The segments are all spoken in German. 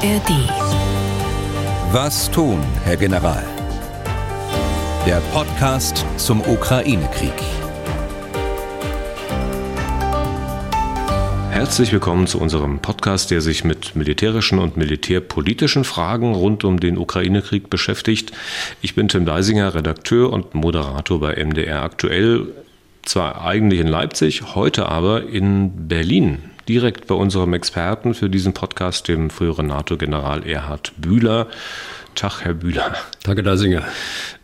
ARD. Was tun, Herr General? Der Podcast zum Ukraine-Krieg. Herzlich willkommen zu unserem Podcast, der sich mit militärischen und militärpolitischen Fragen rund um den Ukraine-Krieg beschäftigt. Ich bin Tim Deisinger, Redakteur und Moderator bei MDR aktuell. Zwar eigentlich in Leipzig, heute aber in Berlin direkt bei unserem Experten für diesen Podcast, dem früheren NATO-General Erhard Bühler. Tag, Herr Bühler. Danke, Dasinger.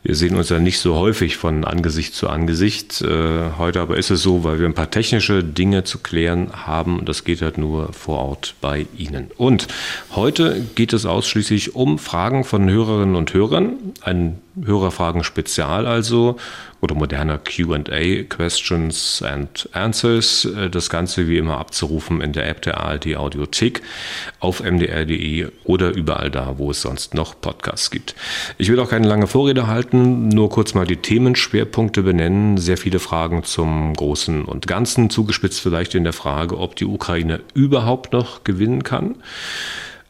Wir sehen uns ja nicht so häufig von Angesicht zu Angesicht. Äh, heute aber ist es so, weil wir ein paar technische Dinge zu klären haben. Das geht halt nur vor Ort bei Ihnen. Und heute geht es ausschließlich um Fragen von Hörerinnen und Hörern. Ein Hörerfragen-Spezial also oder moderner QA, Questions and Answers. Äh, das Ganze wie immer abzurufen in der App der ARD Audiothek auf mdr.de oder überall da, wo es sonst noch Podcasts gibt. Ich will auch keine lange Vorrede halten, nur kurz mal die Themenschwerpunkte benennen. Sehr viele Fragen zum Großen und Ganzen, zugespitzt vielleicht in der Frage, ob die Ukraine überhaupt noch gewinnen kann.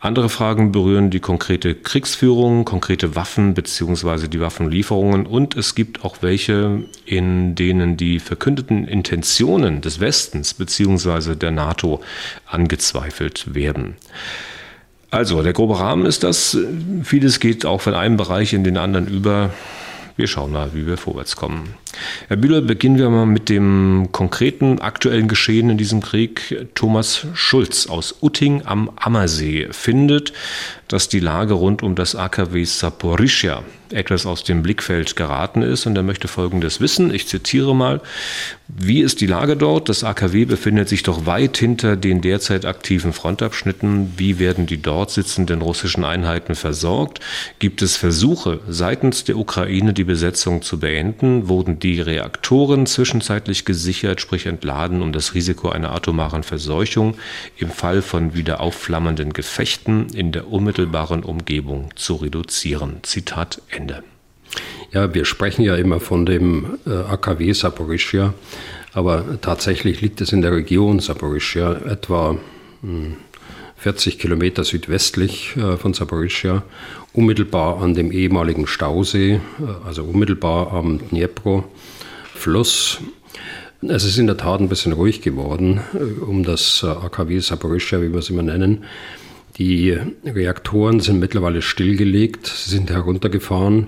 Andere Fragen berühren die konkrete Kriegsführung, konkrete Waffen bzw. die Waffenlieferungen und es gibt auch welche, in denen die verkündeten Intentionen des Westens bzw. der NATO angezweifelt werden. Also, der grobe Rahmen ist das. Vieles geht auch von einem Bereich in den anderen über. Wir schauen mal, wie wir vorwärts kommen. Herr Bühler, beginnen wir mal mit dem konkreten aktuellen Geschehen in diesem Krieg. Thomas Schulz aus Utting am Ammersee findet, dass die Lage rund um das AKW Saporischia etwas aus dem Blickfeld geraten ist und er möchte Folgendes wissen. Ich zitiere mal. Wie ist die Lage dort? Das AKW befindet sich doch weit hinter den derzeit aktiven Frontabschnitten. Wie werden die dort sitzenden russischen Einheiten versorgt? Gibt es Versuche seitens der Ukraine, die Besetzung zu beenden? Wurden die Reaktoren zwischenzeitlich gesichert, sprich entladen, um das Risiko einer atomaren Verseuchung im Fall von wieder aufflammenden Gefechten in der unmittelbaren Umgebung zu reduzieren. Zitat Ende. Ja, wir sprechen ja immer von dem äh, AKW Saporischia, aber tatsächlich liegt es in der Region Saporischia, etwa hm, 40 Kilometer südwestlich äh, von Saporischia, unmittelbar an dem ehemaligen Stausee, äh, also unmittelbar am Dnipro-Fluss. Es ist in der Tat ein bisschen ruhig geworden um das AKW Saporischia, wie wir es immer nennen. Die Reaktoren sind mittlerweile stillgelegt, sie sind heruntergefahren.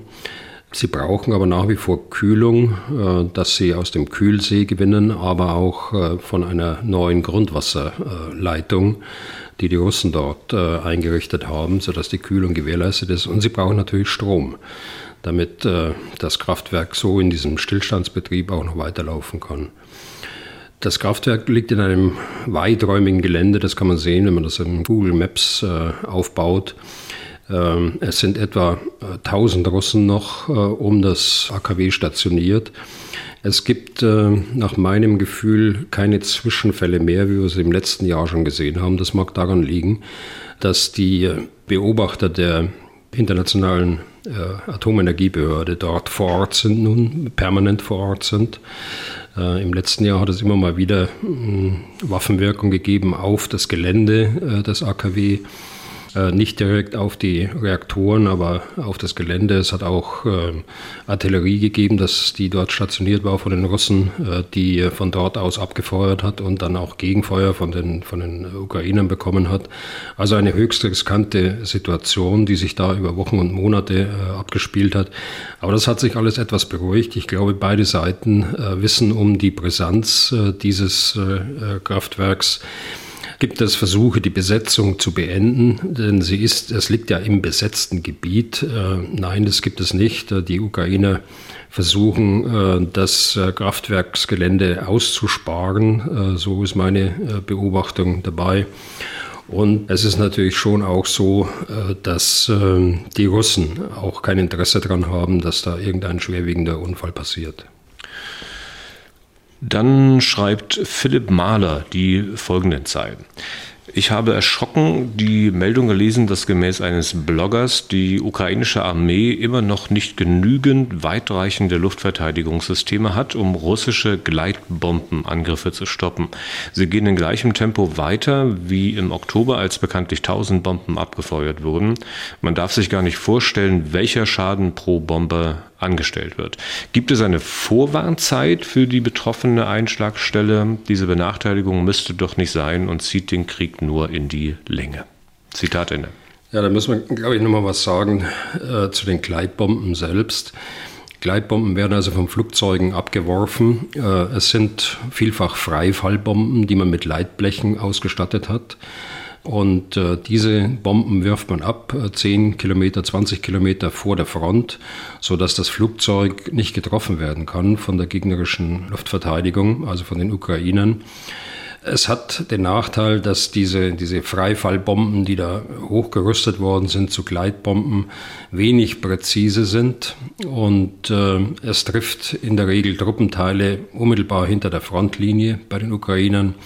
Sie brauchen aber nach wie vor Kühlung, äh, dass sie aus dem Kühlsee gewinnen, aber auch äh, von einer neuen Grundwasserleitung, die die Russen dort äh, eingerichtet haben, sodass die Kühlung gewährleistet ist. Und sie brauchen natürlich Strom, damit das Kraftwerk so in diesem Stillstandsbetrieb auch noch weiterlaufen kann. Das Kraftwerk liegt in einem weiträumigen Gelände, das kann man sehen, wenn man das in Google Maps äh, aufbaut. Ähm, es sind etwa 1000 äh, Russen noch äh, um das AKW stationiert. Es gibt äh, nach meinem Gefühl keine Zwischenfälle mehr, wie wir es im letzten Jahr schon gesehen haben. Das mag daran liegen, dass die Beobachter der internationalen äh, Atomenergiebehörde dort vor Ort sind, nun permanent vor Ort sind. Äh, Im letzten Jahr hat es immer mal wieder äh, Waffenwirkung gegeben auf das Gelände äh, des AKW. Äh, nicht direkt auf die Reaktoren, aber auf das Gelände. Es hat auch äh, Artillerie gegeben, dass die dort stationiert war von den Russen, äh, die von dort aus abgefeuert hat und dann auch Gegenfeuer von den, von den Ukrainern bekommen hat. Also eine höchst riskante Situation, die sich da über Wochen und Monate abgespielt hat. Aber das hat sich alles etwas beruhigt. Ich glaube, beide Seiten wissen um die Brisanz dieses Kraftwerks gibt es Versuche, die Besetzung zu beenden, denn sie ist, es liegt ja im besetzten Gebiet. Äh, nein, das gibt es nicht. Äh, die Ukrainer versuchen, äh, das Kraftwerksgelände auszusparen. So ist meine Beobachtung dabei. Und es ist natürlich schon auch so, dass die Russen auch kein Interesse daran haben, dass da irgendein schwerwiegender Unfall passiert. Dann schreibt Philipp Mahler die folgenden Zeilen. Ich habe erschrocken die Meldung gelesen, dass gemäß eines Bloggers die ukrainische Armee immer noch nicht genügend weitreichende Luftverteidigungssysteme hat, um russische Gleitbombenangriffe zu stoppen. Sie gehen in gleichem Tempo weiter wie im Oktober, als bekanntlich 1000 Bomben abgefeuert wurden. Man darf sich gar nicht vorstellen, welcher Schaden pro Bombe angestellt wird. Gibt es eine Vorwarnzeit für die betroffene Einschlagstelle? Diese Benachteiligung müsste doch nicht sein und zieht den Krieg nur in die Länge. Zitat Ende. Ja, da müssen wir, glaube ich, nochmal was sagen äh, zu den Gleitbomben selbst. Gleitbomben werden also von Flugzeugen abgeworfen. Äh, es sind vielfach Freifallbomben, die man mit Leitblechen ausgestattet hat. Und äh, diese Bomben wirft man ab, äh, 10 Kilometer, 20 Kilometer vor der Front, sodass das Flugzeug nicht getroffen werden kann von der gegnerischen Luftverteidigung, also von den Ukrainern. Es hat den Nachteil, dass diese, diese Freifallbomben, die da hochgerüstet worden sind zu Gleitbomben, wenig präzise sind und äh, es trifft in der Regel Truppenteile unmittelbar hinter der Frontlinie bei den Ukrainern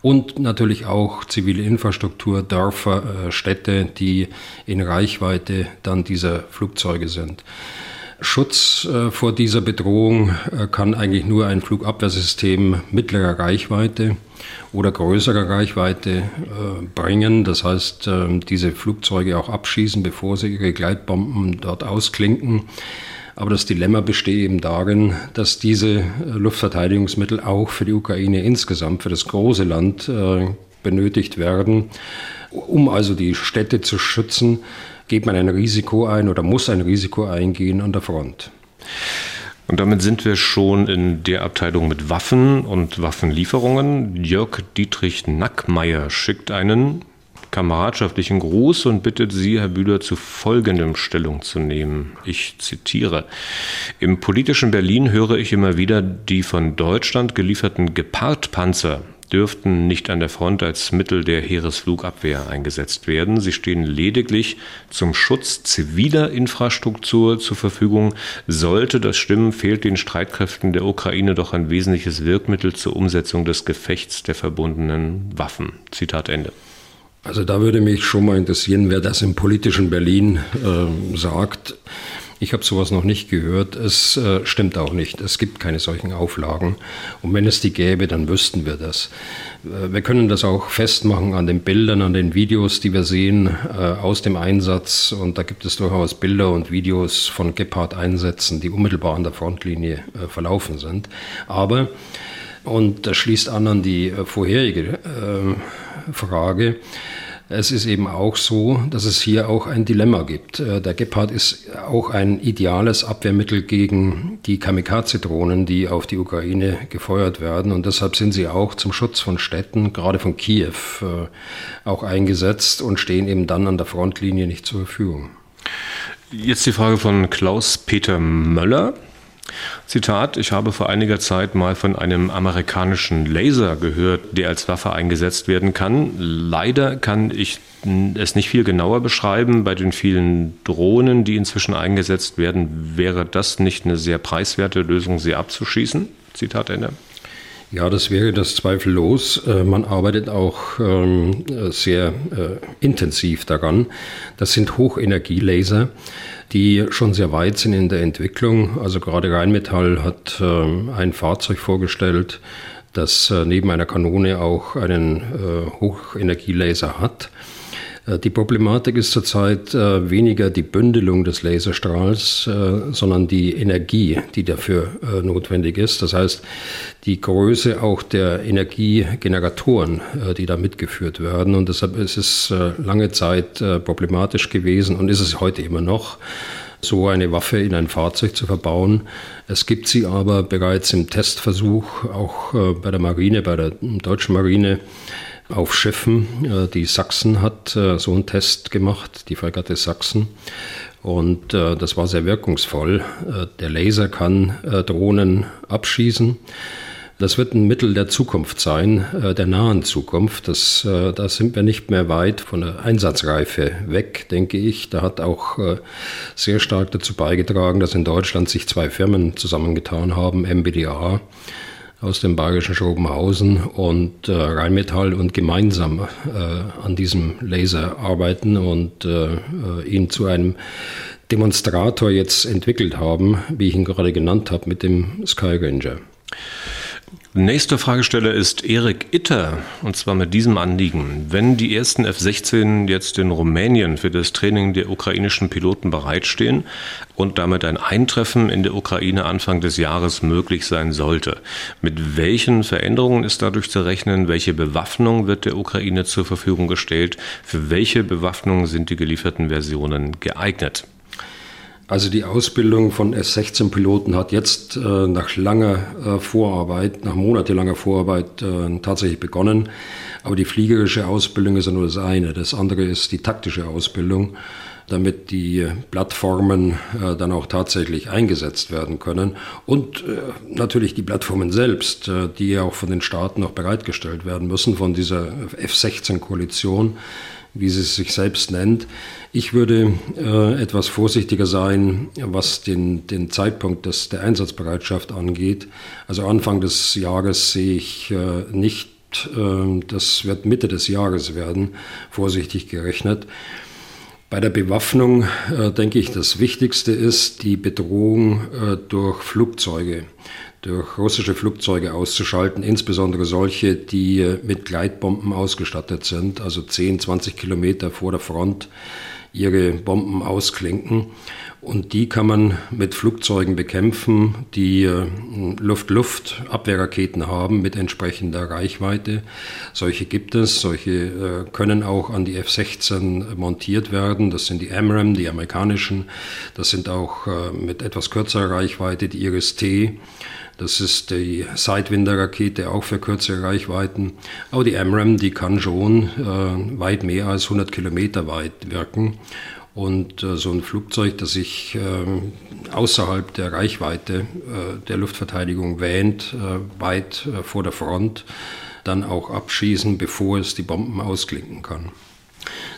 und natürlich auch zivile Infrastruktur, Dörfer, äh, Städte, die in Reichweite dann dieser Flugzeuge sind. Schutz äh, vor dieser Bedrohung äh, kann eigentlich nur ein Flugabwehrsystem mittlerer Reichweite oder größerer Reichweite bringen. Das heißt, diese Flugzeuge auch abschießen, bevor sie ihre Gleitbomben dort ausklinken. Aber das Dilemma besteht eben darin, dass diese äh, Luftverteidigungsmittel auch für die Ukraine insgesamt, für das große Land äh, benötigt werden. Um also die Städte zu schützen, geht man ein Risiko ein oder muss ein Risiko eingehen an der Front. Und damit sind wir schon in der Abteilung mit Waffen und Waffenlieferungen. Jörg Dietrich Nackmeier schickt einen kameradschaftlichen Gruß und bittet Sie, Herr Bühler, zu folgendem Stellung zu nehmen. Ich zitiere. Im politischen Berlin höre ich immer wieder, die von Deutschland gelieferten Gepard-Panzer dürften nicht an der Front als Mittel der Heeresflugabwehr eingesetzt werden. Sie stehen lediglich zum Schutz ziviler Infrastruktur zur Verfügung. Sollte das stimmen, fehlt den Streitkräften der Ukraine doch ein wesentliches Wirkmittel zur Umsetzung des Gefechts der verbundenen Waffen. Zitat Ende. Also da würde mich schon mal interessieren, wer das im politischen Berlin äh, sagt. Ich habe sowas noch nicht gehört. Es äh, stimmt auch nicht. Es gibt keine solchen Auflagen. Und wenn es die gäbe, dann wüssten wir das. Äh, wir können das auch festmachen an den Bildern, an den Videos, die wir sehen äh, aus dem Einsatz. Und da gibt es durchaus Bilder und Videos von Gepard-Einsätzen, die unmittelbar an der Frontlinie äh, verlaufen sind. Aber, und das schließt an an die äh, vorherige äh, Frage, es ist eben auch so, dass es hier auch ein Dilemma gibt. Äh, der Gepard ist auch ein ideales Abwehrmittel gegen die Kamikaze-Drohnen, die auf die Ukraine gefeuert werden. Und deshalb sind sie auch zum Schutz von Städten, gerade von Kiew, äh, auch eingesetzt und stehen eben dann an der Frontlinie nicht zur Verfügung. Jetzt die Frage von Klaus-Peter Möller. Zitat, ich habe vor einiger Zeit mal von einem amerikanischen Laser gehört, der als Waffe eingesetzt werden kann. Leider kann ich es nicht viel genauer beschreiben. Bei den vielen Drohnen, die inzwischen eingesetzt werden, wäre das nicht eine sehr preiswerte Lösung, sie abzuschießen? Zitat Ende. Ja, das wäre das zweifellos. Äh, man arbeitet auch ähm, sehr äh, intensiv daran. Das sind Hochenergielaser die schon sehr weit sind in der Entwicklung. Also gerade Rheinmetall hat äh, ein Fahrzeug vorgestellt, das äh, neben einer Kanone auch einen äh, Hochenergielaser hat. Äh, die Problematik ist zurzeit äh, weniger die Bündelung des Laserstrahls, äh, sondern die Energie, die dafür notwendig ist. Das heißt, die Größe auch der Energiegeneratoren, die da mitgeführt werden. Und deshalb ist es lange Zeit problematisch gewesen und ist es heute immer noch so eine Waffe in ein Fahrzeug zu verbauen. Es gibt sie aber bereits im Testversuch, auch bei der Marine, bei der deutschen Marine, auf Schiffen. Äh, die Sachsen hat äh, so einen Test gemacht, die Fregatte Sachsen. Und äh, das war sehr wirkungsvoll. Der Laser kann Drohnen abschießen. Das wird ein Mittel der Zukunft sein, der nahen Zukunft. Das, da sind wir nicht mehr weit von der Einsatzreife weg, denke ich. Da hat auch sehr stark dazu beigetragen, dass in Deutschland sich zwei Firmen zusammengetan haben, MBDA aus dem bayerischen Schrobenhausen und äh, Rheinmetall und gemeinsam äh, an diesem Laser arbeiten und äh, äh, ihn zu einem Demonstrator jetzt entwickelt haben, wie ich ihn gerade genannt habe, mit dem Sky Ranger. Nächste Fragesteller ist Erik Itter, und zwar mit diesem Anliegen. Wenn die ersten F-16 jetzt in Rumänien für das Training der ukrainischen Piloten bereitstehen und damit ein Eintreffen in der Ukraine Anfang des Jahres möglich sein sollte, mit welchen Veränderungen ist dadurch zu rechnen? Welche Bewaffnung wird der Ukraine zur Verfügung gestellt? Für welche Bewaffnung sind die gelieferten Versionen geeignet? Also die Ausbildung von S-16-Piloten hat jetzt äh, nach langer äh, Vorarbeit, nach monatelanger Vorarbeit äh, tatsächlich begonnen. Aber die fliegerische Ausbildung ist ja nur das eine. Das andere ist die taktische Ausbildung, damit die Plattformen äh, dann auch tatsächlich eingesetzt werden können. Und äh, natürlich die Plattformen selbst, äh, die ja auch von den Staaten noch bereitgestellt werden müssen, von dieser F-16-Koalition wie sie sich selbst nennt. Ich würde äh, etwas vorsichtiger sein, was den, den Zeitpunkt des, der Einsatzbereitschaft angeht. Also Anfang des Jahres sehe ich äh, nicht, äh, das wird Mitte des Jahres werden, vorsichtig gerechnet. Bei der Bewaffnung äh, denke ich, das Wichtigste ist die Bedrohung äh, durch Flugzeuge durch russische Flugzeuge auszuschalten, insbesondere solche, die äh, mit Gleitbomben ausgestattet sind, also 10, 20 Kilometer vor der Front ihre Bomben ausklinken. Und die kann man mit Flugzeugen bekämpfen, die äh, Luft-Luft-Abwehrraketen haben mit entsprechender Reichweite. Solche gibt es, solche äh, können auch an die F-16 montiert werden. Das sind die AMRAAM, die amerikanischen. Das sind auch mit etwas kürzerer Reichweite die Iris-T. Das ist die Sidewinder-Rakete, auch für kürzere Reichweiten. Aber die AMRAAM, die kann schon äh, weit mehr als 100 Kilometer weit wirken. Und äh, so ein Flugzeug, das sich äh, außerhalb der Reichweite äh, der Luftverteidigung wähnt, äh, weit äh, vor der Front, dann auch abschießen, bevor es die Bomben ausklinken kann.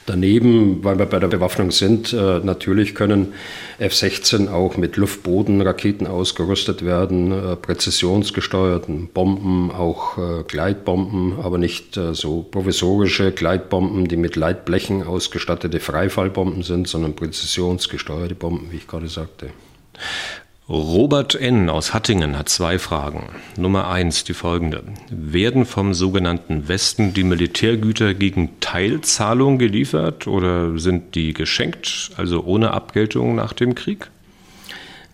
Daneben, weil wir bei der Bewaffnung sind, äh, natürlich können F-16 auch mit Luftbodenraketen ausgerüstet werden, äh, präzisionsgesteuerten Bomben, auch äh, Gleitbomben, aber nicht so provisorische Gleitbomben, die mit Leitblechen ausgestattete Freifallbomben sind, sondern präzisionsgesteuerte Bomben, wie ich gerade sagte. Robert N. aus Hattingen hat zwei Fragen. Nummer eins, die folgende. Werden vom sogenannten Westen die Militärgüter gegen Teilzahlung geliefert oder sind die geschenkt, also ohne Abgeltung nach dem Krieg?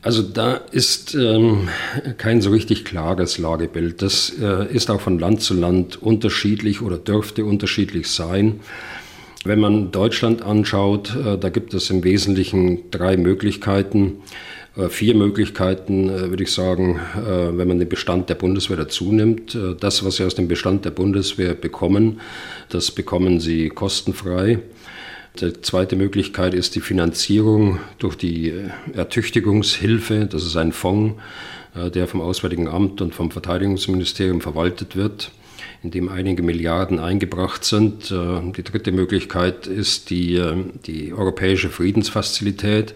Also da ist ähm, kein so richtig klares Lagebild. Das äh, ist auch von Land zu Land unterschiedlich oder dürfte unterschiedlich sein. Wenn man Deutschland anschaut, äh, da gibt es im Wesentlichen drei Möglichkeiten. Äh, vier Möglichkeiten, äh, würde ich sagen, äh, wenn man den Bestand der Bundeswehr dazu nimmt. Das, was Sie aus dem Bestand der Bundeswehr bekommen, das bekommen Sie kostenfrei. Die zweite Möglichkeit ist die Finanzierung durch die Ertüchtigungshilfe. Das ist ein Fonds, der vom Auswärtigen Amt und vom Verteidigungsministerium verwaltet wird, in dem einige Milliarden eingebracht sind. Die dritte Möglichkeit ist die, die Europäische Friedensfazilität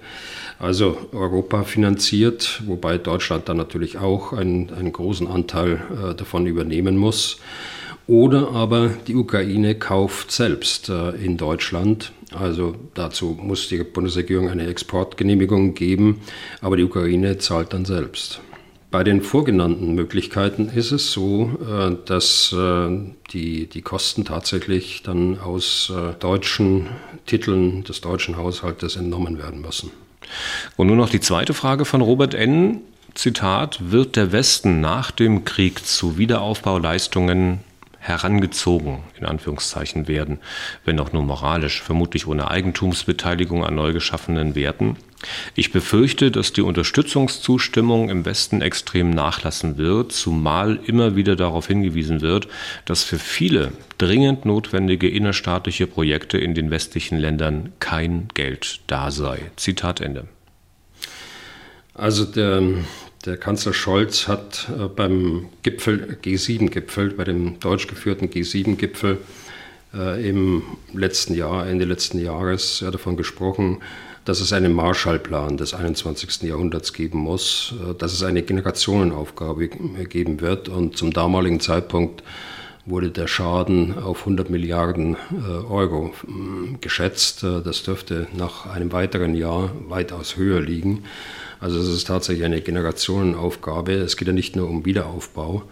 also Europa finanziert, wobei Deutschland dann natürlich auch einen, einen großen Anteil äh, davon übernehmen muss. Oder aber die Ukraine kauft selbst äh, in Deutschland. Also dazu muss die Bundesregierung eine Exportgenehmigung geben, aber die Ukraine zahlt dann selbst. Bei den vorgenannten Möglichkeiten ist es so, äh, dass äh, die, die Kosten tatsächlich dann aus äh, deutschen Titeln des deutschen Haushaltes entnommen werden müssen. Und nur noch die zweite Frage von Robert N. Zitat, wird der Westen nach dem Krieg zu Wiederaufbauleistungen herangezogen, in Anführungszeichen werden, wenn auch nur moralisch, vermutlich ohne Eigentumsbeteiligung an neu geschaffenen Werten. Ich befürchte, dass die Unterstützungszustimmung im Westen extrem nachlassen wird, zumal immer wieder darauf hingewiesen wird, dass für viele dringend notwendige innerstaatliche Projekte in den westlichen Ländern kein Geld da sei. Zitat Ende. Also der der Kanzler Scholz hat äh, beim Gipfel, G7-Gipfel, bei dem deutsch geführten G7-Gipfel äh, im letzten Jahr, Ende letzten Jahres, davon gesprochen, dass es einen Marshallplan des 21. Jahrhunderts geben muss, äh, dass es eine Generationenaufgabe geben wird. Und zum damaligen Zeitpunkt wurde der Schaden auf 100 Milliarden Euro geschätzt. Das dürfte nach einem weiteren Jahr weitaus höher liegen. Also es ist tatsächlich eine Generationenaufgabe. Es geht ja nicht nur um Wiederaufbau,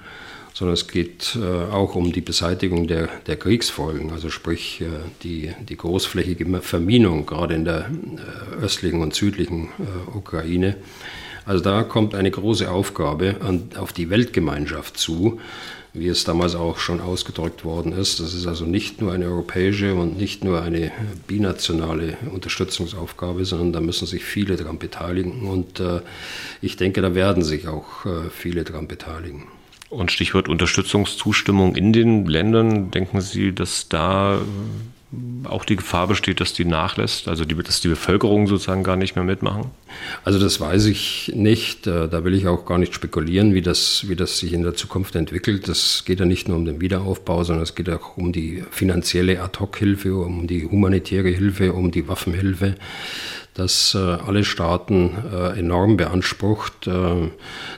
sondern es geht äh, auch um die Beseitigung der, der Kriegsfolgen, also sprich äh, die, die großflächige Verminung, gerade in der äh, östlichen und südlichen Ukraine. Also da kommt eine große Aufgabe auf die Weltgemeinschaft zu, wie es damals auch schon ausgedrückt worden ist. Das ist also nicht nur eine europäische und nicht nur eine binationale Unterstützungsaufgabe, sondern da müssen sich viele daran beteiligen. Und äh, ich denke, da werden sich auch äh, viele daran beteiligen. Und Stichwort Unterstützungszustimmung in den Ländern, denken Sie, dass da auch die Gefahr besteht, dass die nachlässt, also die, dass die Bevölkerung sozusagen gar nicht mehr mitmachen? Also das weiß ich nicht. Äh, da will ich auch gar nicht spekulieren, wie das, wie das sich in der Zukunft entwickelt. Das geht ja nicht nur um den Wiederaufbau, sondern es geht auch um die finanzielle Ad-hoc-Hilfe, um die humanitäre Hilfe, um die Waffenhilfe das äh, alle Staaten äh, enorm beansprucht. Äh,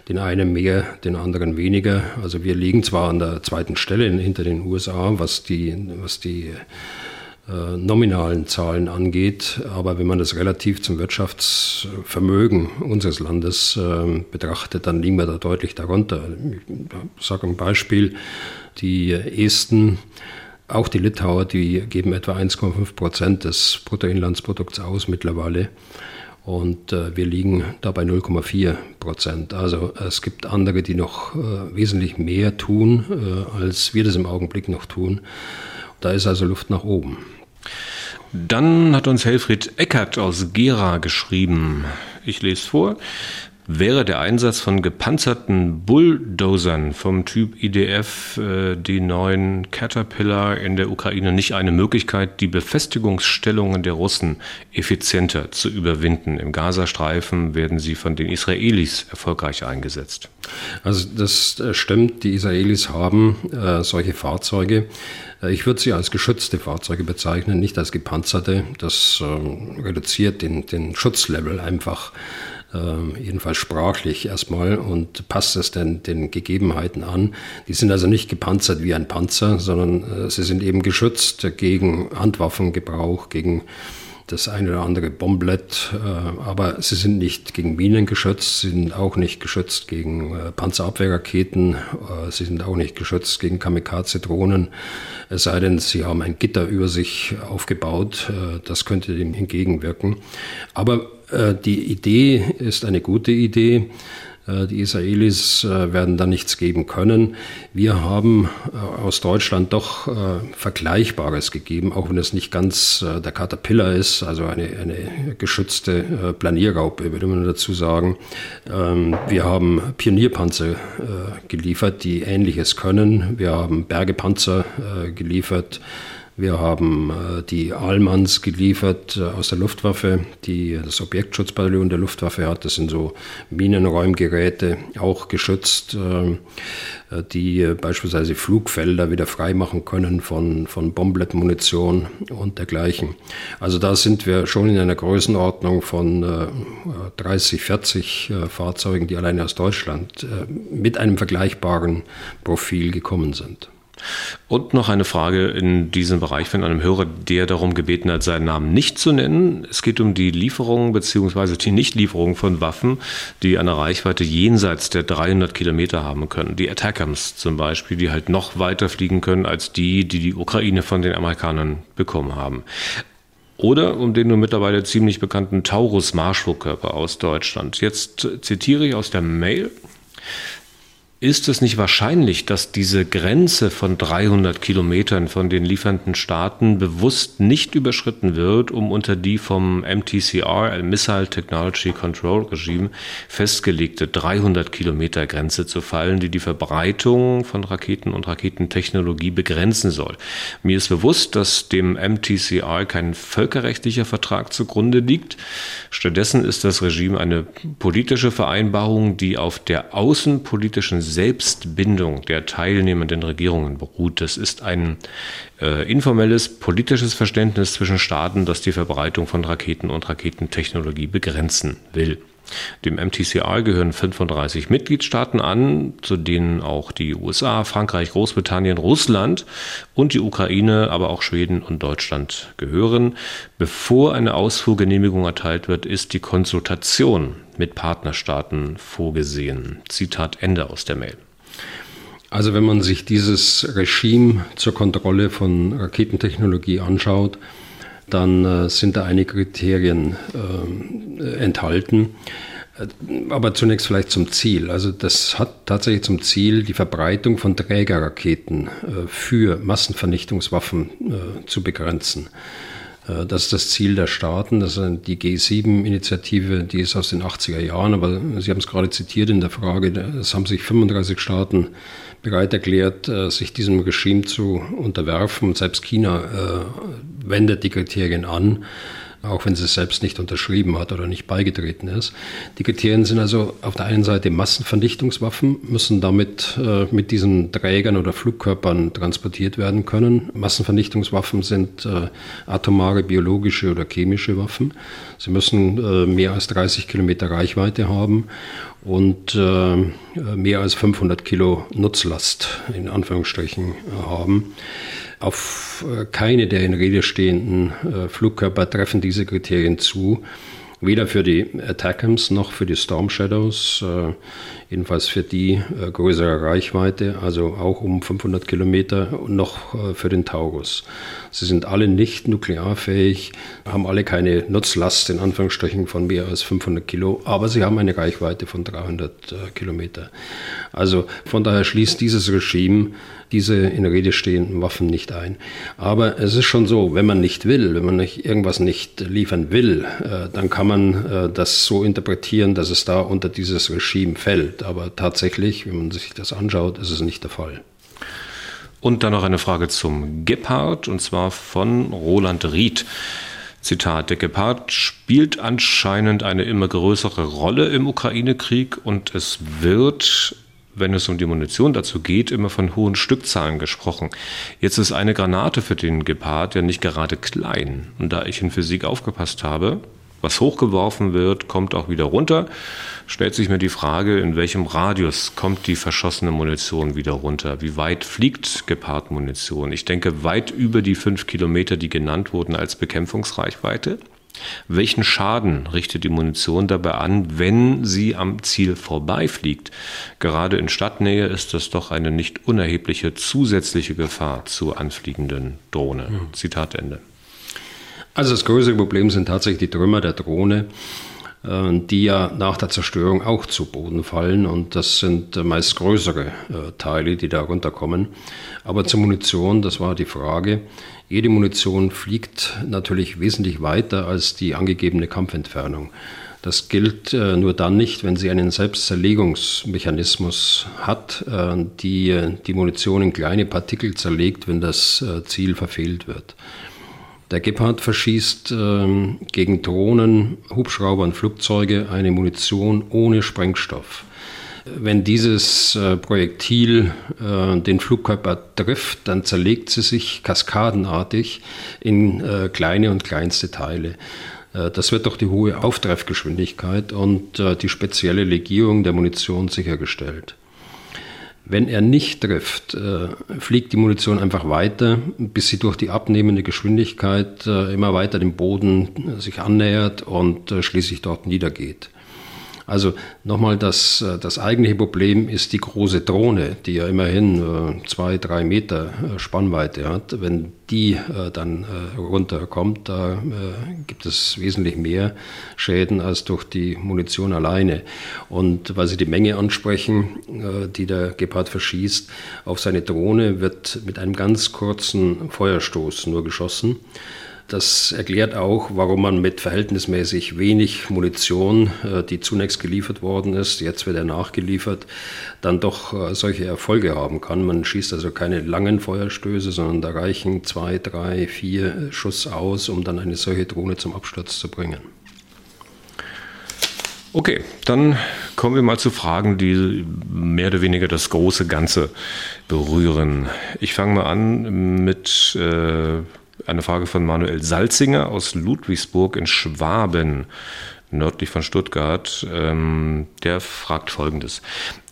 den einen mehr, den anderen weniger. Also wir liegen zwar an der zweiten Stelle hinter den USA, was die, was die äh, nominalen Zahlen angeht, aber wenn man das relativ zum Wirtschaftsvermögen unseres Landes äh, betrachtet, dann liegen wir da deutlich darunter. Ich sage ein Beispiel, die Esten auch die Litauer, die geben etwa 1,5 Prozent des Bruttoinlandsprodukts aus mittlerweile. Und äh, wir liegen da bei 0,4 Prozent. Also es gibt andere, die noch äh, wesentlich mehr tun, äh, als wir das im Augenblick noch tun. Da ist also Luft nach oben. Dann hat uns Helfried Eckert aus Gera geschrieben. Ich lese vor wäre der Einsatz von gepanzerten Bulldozern vom Typ IDF, äh, die neuen Caterpillar in der Ukraine, nicht eine Möglichkeit, die Befestigungsstellungen der Russen effizienter zu überwinden. Im Gazastreifen werden sie von den Israelis erfolgreich eingesetzt. Also das äh, stimmt, die Israelis haben äh, solche Fahrzeuge. Äh, ich würde sie als geschützte Fahrzeuge bezeichnen, nicht als gepanzerte. Das äh, reduziert den, den Schutzlevel einfach äh, jedenfalls sprachlich erstmal und passt es denn den Gegebenheiten an. Die sind also nicht gepanzert wie ein Panzer, sondern äh, sie sind eben geschützt gegen Handwaffengebrauch, gegen das eine oder andere Bomblett, äh, aber sie sind nicht gegen Minen geschützt, sie sind auch nicht geschützt gegen äh, Panzerabwehrraketen, äh, sie sind auch nicht geschützt gegen Kamikaze-Drohnen, es sei denn, sie haben ein Gitter über sich aufgebaut, das könnte dem entgegenwirken. Aber die Idee ist eine gute Idee. Äh, die Israelis äh, werden da nichts geben können. Wir haben aus Deutschland doch Vergleichbares gegeben, auch wenn es nicht ganz der Caterpillar ist, also eine, eine geschützte Planierraupe, würde man dazu sagen. Ähm, wir haben Pionierpanzer geliefert, die Ähnliches können. Wir haben Bergepanzer geliefert wir haben äh, die Almans geliefert äh, aus der Luftwaffe, die das Objektschutzbataillon der Luftwaffe hat. Das sind so Minenräumgeräte, auch geschützt, äh, die beispielsweise Flugfelder wieder freimachen können von, von Bomblettmunition und dergleichen. Also da sind wir schon in einer Größenordnung von 30, 40 Fahrzeugen, die alleine aus Deutschland mit einem vergleichbaren Profil gekommen sind. Und noch eine Frage in diesem Bereich von einem Hörer, der darum gebeten hat, seinen Namen nicht zu nennen. Es geht um die Lieferung bzw. die Nichtlieferung von Waffen, die eine Reichweite jenseits der 300 Kilometer haben können. Die Attackams zum Beispiel, die halt noch weiter fliegen können als die, die die Ukraine von den Amerikanern bekommen haben. Oder um den nun mittlerweile ziemlich bekannten Taurus-Marschflugkörper aus Deutschland. Jetzt zitiere ich aus der Mail. Ist es nicht wahrscheinlich, dass diese Grenze von 300 Kilometern von den liefernden Staaten bewusst nicht überschritten wird, um unter die vom MTCR, Missile Technology Control Regime, festgelegte 300 Kilometer Grenze zu fallen, die die Verbreitung von Raketen und Raketentechnologie begrenzen soll? Mir ist bewusst, dass dem MTCR kein völkerrechtlicher Vertrag zugrunde liegt. Stattdessen ist das Regime eine politische Vereinbarung, die auf der außenpolitischen Selbstbindung der teilnehmenden Regierungen beruht. Das ist ein äh, informelles politisches Verständnis zwischen Staaten, das die Verbreitung von Raketen und Raketentechnologie begrenzen will. Dem MTCR gehören 35 Mitgliedstaaten an, zu denen auch die USA, Frankreich, Großbritannien, Russland und die Ukraine, aber auch Schweden und Deutschland gehören. Bevor eine Ausfuhrgenehmigung erteilt wird, ist die Konsultation mit Partnerstaaten vorgesehen. Zitat Ende aus der Mail. Also wenn man sich dieses Regime zur Kontrolle von Raketentechnologie anschaut, dann äh, sind da einige Kriterien äh, enthalten. Aber zunächst vielleicht zum Ziel. Also das hat tatsächlich zum Ziel, die Verbreitung von Trägerraketen äh, für Massenvernichtungswaffen äh, zu begrenzen. Äh, das ist das Ziel der Staaten. Das ist die G7-Initiative, die ist aus den 80er Jahren, aber Sie haben es gerade zitiert in der Frage, es haben sich 35 Staaten bereit erklärt, äh, sich diesem Regime zu unterwerfen. Selbst China äh, wendet die Kriterien an auch wenn sie es selbst nicht unterschrieben hat oder nicht beigetreten ist. Die Kriterien sind also auf der einen Seite Massenvernichtungswaffen, müssen damit äh, mit diesen Trägern oder Flugkörpern transportiert werden können. Massenvernichtungswaffen sind äh, atomare, biologische oder chemische Waffen. Sie müssen äh, mehr als 30 Kilometer Reichweite haben und äh, mehr als 500 Kilo Nutzlast in Anführungsstrichen haben. Auf äh, keine der in Rede stehenden äh, Flugkörper treffen diese Kriterien zu. Weder für die Attackams noch für die Storm Shadows, äh, jedenfalls für die größere Reichweite, also auch um 500 Kilometer, noch für den Taurus. Sie sind alle nicht nuklearfähig, haben alle keine Nutzlast in Anführungsstrichen von mehr als 500 Kilo, aber sie haben eine Reichweite von 300 Kilometer. Also von daher schließt dieses Regime diese in Rede stehenden Waffen nicht ein. Aber es ist schon so, wenn man nicht will, wenn man nicht, irgendwas nicht liefern will, äh, dann kann man äh, das so interpretieren, dass es da unter dieses Regime fällt. Aber tatsächlich, wenn man sich das anschaut, ist es nicht der Fall. Und dann noch eine Frage zum Gepard, und zwar von Roland Ried. Zitat, der Gepard spielt anscheinend eine immer größere Rolle im Ukraine-Krieg und es wird wenn es um die Munition dazu geht, immer von hohen Stückzahlen gesprochen. Jetzt ist eine Granate für den Gepard ja nicht gerade klein. Und da ich in Physik aufgepasst habe, was hochgeworfen wird, kommt auch wieder runter, stellt sich mir die Frage, in welchem Radius kommt die verschossene Munition wieder runter? Wie weit fliegt Gepard-Munition? Ich denke weit über die fünf Kilometer, die genannt wurden als Bekämpfungsreichweite. Welchen Schaden richtet die Munition dabei an, wenn sie am Ziel vorbeifliegt? Gerade in Stadtnähe ist das doch eine nicht unerhebliche zusätzliche Gefahr zur anfliegenden Drohne. Mhm. Zitat Ende. Also das größere Problem sind tatsächlich die Trümmer der Drohne äh, die ja nach der Zerstörung auch zu Boden fallen. Und das sind meist größere äh, Teile, die da runterkommen. Aber zur Munition, das war die Frage. Jede Munition fliegt natürlich wesentlich weiter als die angegebene Kampfentfernung. Das gilt äh, nur dann nicht, wenn sie einen Selbstzerlegungsmechanismus hat, äh, die äh, die Munition in kleine Partikel zerlegt, wenn das äh, Ziel verfehlt wird. Der Gepard verschießt ähm, gegen Drohnen, Hubschrauber und Flugzeuge eine Munition ohne Sprengstoff. Wenn dieses äh, Projektil äh, den Flugkörper trifft, dann zerlegt sie sich kaskadenartig in äh, kleine und kleinste Teile. Äh, das wird durch die hohe Auftreffgeschwindigkeit und äh, die spezielle Legierung der Munition sichergestellt. Wenn er nicht trifft, äh, fliegt die Munition einfach weiter, bis sie durch die abnehmende Geschwindigkeit immer weiter dem Boden sich annähert und schließlich dort niedergeht. Also nochmal, das, äh, das eigentliche Problem ist die große Drohne, die ja immerhin äh, zwei, drei Meter äh, Spannweite hat. Wenn die dann runterkommt, da gibt es wesentlich mehr Schäden als durch die Munition alleine. Und weil Sie die Menge ansprechen, die der Gepard verschießt, auf seine Drohne wird mit einem ganz kurzen Feuerstoß nur geschossen. Das erklärt auch, warum man mit verhältnismäßig wenig Munition, äh, die zunächst geliefert worden ist, jetzt wird er nachgeliefert, dann doch äh, solche Erfolge haben kann. Man schießt also keine langen Feuerstöße, sondern da reichen zwei, drei, vier Schuss aus, um dann eine solche Drohne zum Absturz zu bringen. Okay, dann kommen wir mal zu Fragen, die mehr oder weniger das große Ganze berühren. Ich fange mal an mit äh, einer Frage von Manuel Salzinger aus Ludwigsburg in Schwaben, nördlich von Stuttgart. Ähm, der fragt Folgendes.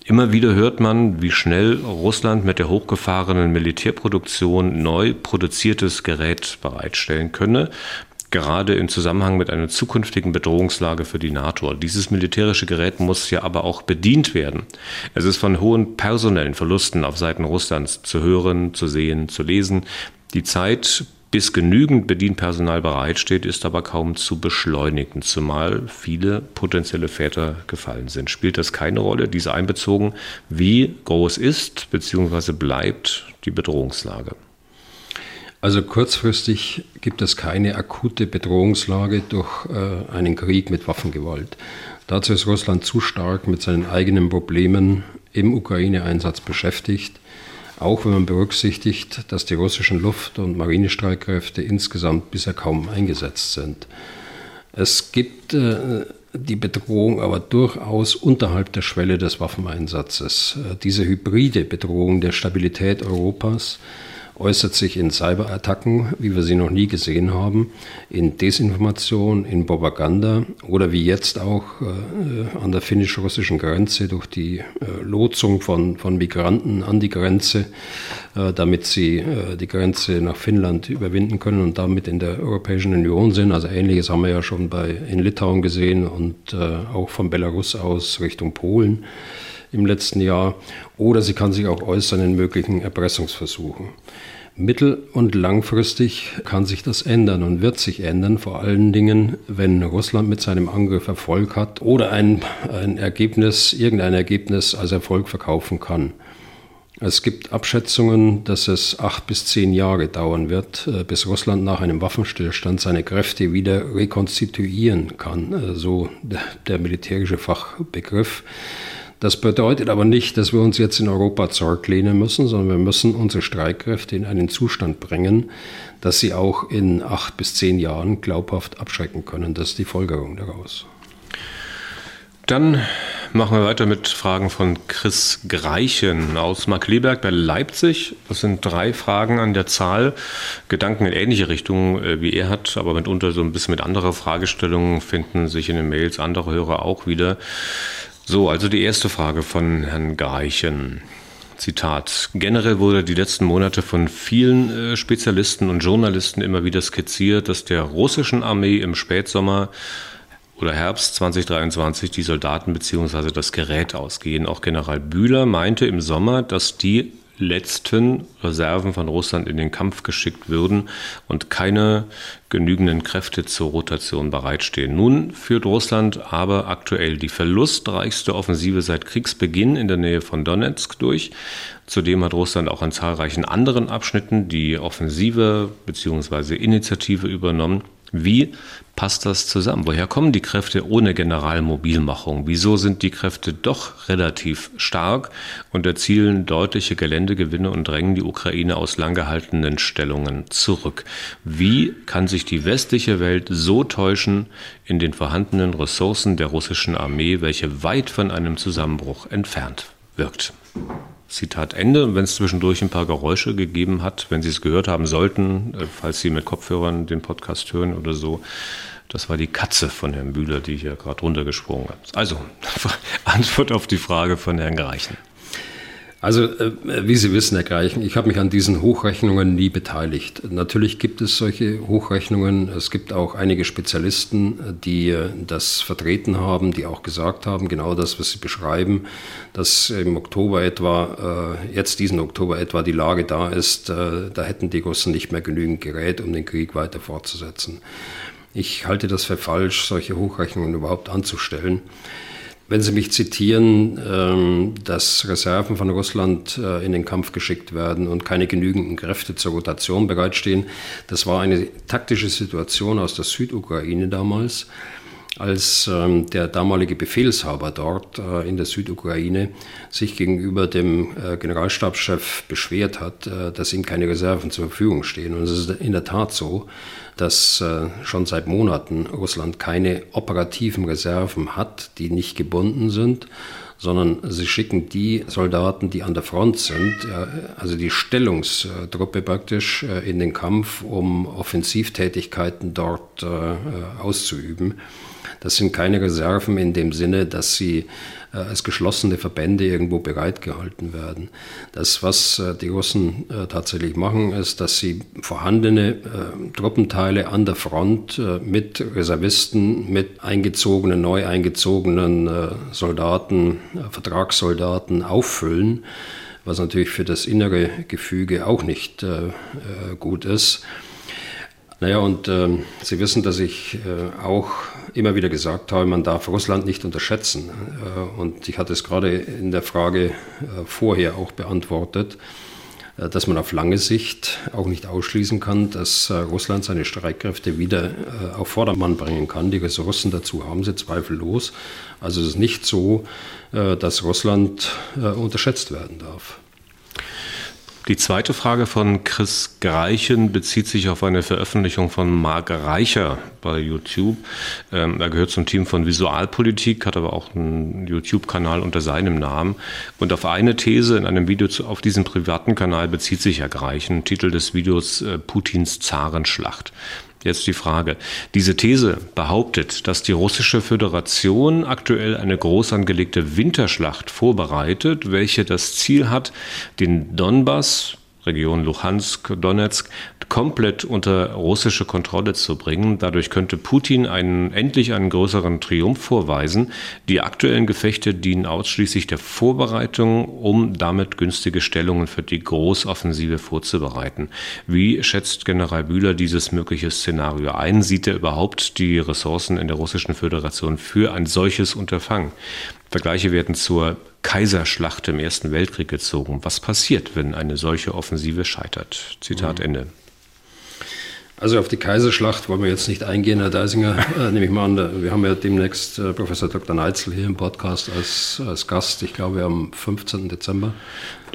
Immer wieder hört man, wie schnell Russland mit der hochgefahrenen Militärproduktion neu produziertes Gerät bereitstellen könne, gerade im Zusammenhang mit einer zukünftigen Bedrohungslage für die NATO. Dieses militärische Gerät muss ja aber auch bedient werden. Es ist von hohen personellen Verlusten auf Seiten Russlands zu hören, zu sehen, zu lesen. Die Zeit, bis genügend Bedienpersonal bereitsteht, ist aber kaum zu beschleunigen, zumal viele potenzielle Väter gefallen sind. Spielt das keine Rolle, diese einbezogen, wie groß ist bzw. bleibt die Bedrohungslage? Also kurzfristig gibt es keine akute Bedrohungslage durch äh, einen Krieg mit Waffengewalt. Dazu ist Russland zu stark mit seinen eigenen Problemen im Ukraine-Einsatz beschäftigt, auch wenn man berücksichtigt, dass die russischen Luft- und Marinestreitkräfte insgesamt bisher kaum eingesetzt sind. Es gibt äh, die Bedrohung aber durchaus unterhalb der Schwelle des Waffeneinsatzes. Äh, diese hybride Bedrohung der Stabilität Europas äußert sich in Cyberattacken, wie wir sie noch nie gesehen haben, in Desinformation, in Propaganda oder wie jetzt auch äh, an der finnisch-russischen Grenze durch die äh, Lotsung von, von Migranten an die Grenze, äh, damit sie äh, die Grenze nach Finnland überwinden können und damit in der Europäischen Union sind. Also ähnliches haben wir ja schon bei, in Litauen gesehen und äh, auch von Belarus aus Richtung Polen im letzten Jahr. Oder sie kann sich auch äußern in möglichen Erpressungsversuchen. Mittel- und langfristig kann sich das ändern und wird sich ändern, vor allen Dingen, wenn Russland mit seinem Angriff Erfolg hat oder ein, ein Ergebnis, irgendein Ergebnis als Erfolg verkaufen kann. Es gibt Abschätzungen, dass es acht bis zehn Jahre dauern wird, äh, bis Russland nach einem Waffenstillstand seine Kräfte wieder rekonstituieren kann, äh, so der, der militärische Fachbegriff. Das bedeutet aber nicht, dass wir uns jetzt in Europa zurücklehnen müssen, sondern wir müssen unsere Streitkräfte in einen Zustand bringen, dass sie auch in acht bis zehn Jahren glaubhaft abschrecken können. Das ist die Folgerung daraus. Dann machen wir weiter mit Fragen von Chris Greichen aus Markleberg bei Leipzig. Das sind drei Fragen an der Zahl, Gedanken in ähnliche Richtungen äh, wie er hat, aber mitunter so ein bisschen mit anderer Fragestellungen finden sich in den Mails andere Hörer auch wieder. So, also die erste Frage von Herrn Greichen. Zitat. Generell wurde die letzten Monate von vielen äh, Spezialisten und Journalisten immer wieder skizziert, dass der russischen Armee im Spätsommer oder Herbst 2023 die Soldaten bzw. das Gerät ausgehen. Auch General Bühler meinte im Sommer, dass die letzten Reserven von Russland in den Kampf geschickt würden und keine genügenden Kräfte zur Rotation bereitstehen. Nun führt Russland aber aktuell die verlustreichste Offensive seit Kriegsbeginn in der Nähe von Donetsk durch. Zudem hat Russland auch an zahlreichen anderen Abschnitten die Offensive bzw. Initiative übernommen. Wie passt das zusammen? Woher kommen die Kräfte ohne Generalmobilmachung? Wieso sind die Kräfte doch relativ stark und erzielen deutliche Geländegewinne und drängen die Ukraine aus lang gehaltenen Stellungen zurück? Wie kann sich die westliche Welt so täuschen in den vorhandenen Ressourcen der russischen Armee, welche weit von einem Zusammenbruch entfernt wirkt? Zitat Ende. Wenn es zwischendurch ein paar Geräusche gegeben hat, wenn Sie es gehört haben sollten, äh, falls Sie mit Kopfhörern den Podcast hören oder so, das war die Katze von Herrn Bühler, die hier gerade runtergesprungen ist. Also, Antwort auf die Frage von Herrn Greichen. Also, äh, wie Sie wissen, Herr Greichen, ich habe mich an diesen Hochrechnungen nie beteiligt. Natürlich gibt es solche Hochrechnungen. Es gibt auch einige Spezialisten, die äh, das vertreten haben, die auch gesagt haben, genau das, was Sie beschreiben, dass im Oktober etwa, äh, jetzt diesen Oktober etwa die Lage da ist, da hätten die Russen nicht mehr genügend Gerät, um den Krieg weiter fortzusetzen. Ich halte das für falsch, solche Hochrechnungen überhaupt anzustellen. Wenn Sie mich zitieren, ähm, dass Reserven von Russland äh, in den Kampf geschickt werden und keine genügenden Kräfte zur Rotation bereitstehen, das war eine taktische Situation aus der Südukraine damals. als ähm, der damalige Befehlshaber dort äh, in der Südukraine sich gegenüber dem äh, Generalstabschef beschwert hat, dass ihm keine Reserven zur Verfügung stehen. Und es ist in der Tat so, dass äh, schon seit Monaten Russland keine operativen Reserven hat, die nicht gebunden sind, sondern sie schicken die Soldaten, die an der Front sind, also die Stellungstruppe praktisch äh, in den Kampf, um Offensivtätigkeiten dort äh, auszuüben. Das sind keine Reserven in dem Sinne, dass sie äh, als geschlossene Verbände irgendwo bereitgehalten werden. Das, was äh, die Russen äh, tatsächlich machen, ist, dass sie vorhandene Truppenteile an der Front mit Reservisten, mit eingezogenen, neu eingezogenen Soldaten, Vertragssoldaten auffüllen, was natürlich für das innere Gefüge auch nicht gut ist. Naja, und äh, Sie wissen, dass ich äh, auch immer wieder gesagt habe, man darf Russland nicht unterschätzen. Äh, und ich hatte es gerade in der Frage äh, vorher auch beantwortet, äh, dass man auf lange Sicht auch nicht ausschließen kann, dass äh, Russland seine Streitkräfte wieder auf Vordermann bringen kann. Die Ressourcen dazu haben sie zweifellos. Also es ist nicht so, dass Russland unterschätzt werden darf. Die zweite Frage von Chris Greichen bezieht sich auf eine Veröffentlichung von Marc Reicher bei YouTube. Ähm, er gehört zum Team von Visualpolitik, hat aber auch einen YouTube-Kanal unter seinem Namen. Und auf eine These in einem Video zu, auf diesem privaten Kanal bezieht sich Herr Greichen. Titel des Videos äh, Putins Zarenschlacht. Jetzt die Frage. Diese These behauptet, dass die russische Föderation aktuell eine groß angelegte Winterschlacht vorbereitet, welche das Ziel hat, den Donbass, Region Luhansk, Donetsk, komplett unter russische Kontrolle zu bringen. Dadurch könnte Putin einen, endlich einen größeren Triumph vorweisen. Die aktuellen Gefechte dienen ausschließlich der Vorbereitung, um damit günstige Stellungen für die Großoffensive vorzubereiten. Wie schätzt General Bühler dieses mögliche Szenario ein? Sieht er überhaupt die Ressourcen in der Russischen Föderation für ein solches Unterfangen? Vergleiche werden zur Kaiserschlacht im Ersten Weltkrieg gezogen. Was passiert, wenn eine solche Offensive scheitert? Zitat mhm. Ende. Also auf die Kaiserschlacht wollen wir jetzt nicht eingehen, Herr Deisinger, äh, nehme ich mal an. Wir haben ja demnächst äh, Professor Dr. Neitzel hier im Podcast als, als Gast, ich glaube am 15. Dezember.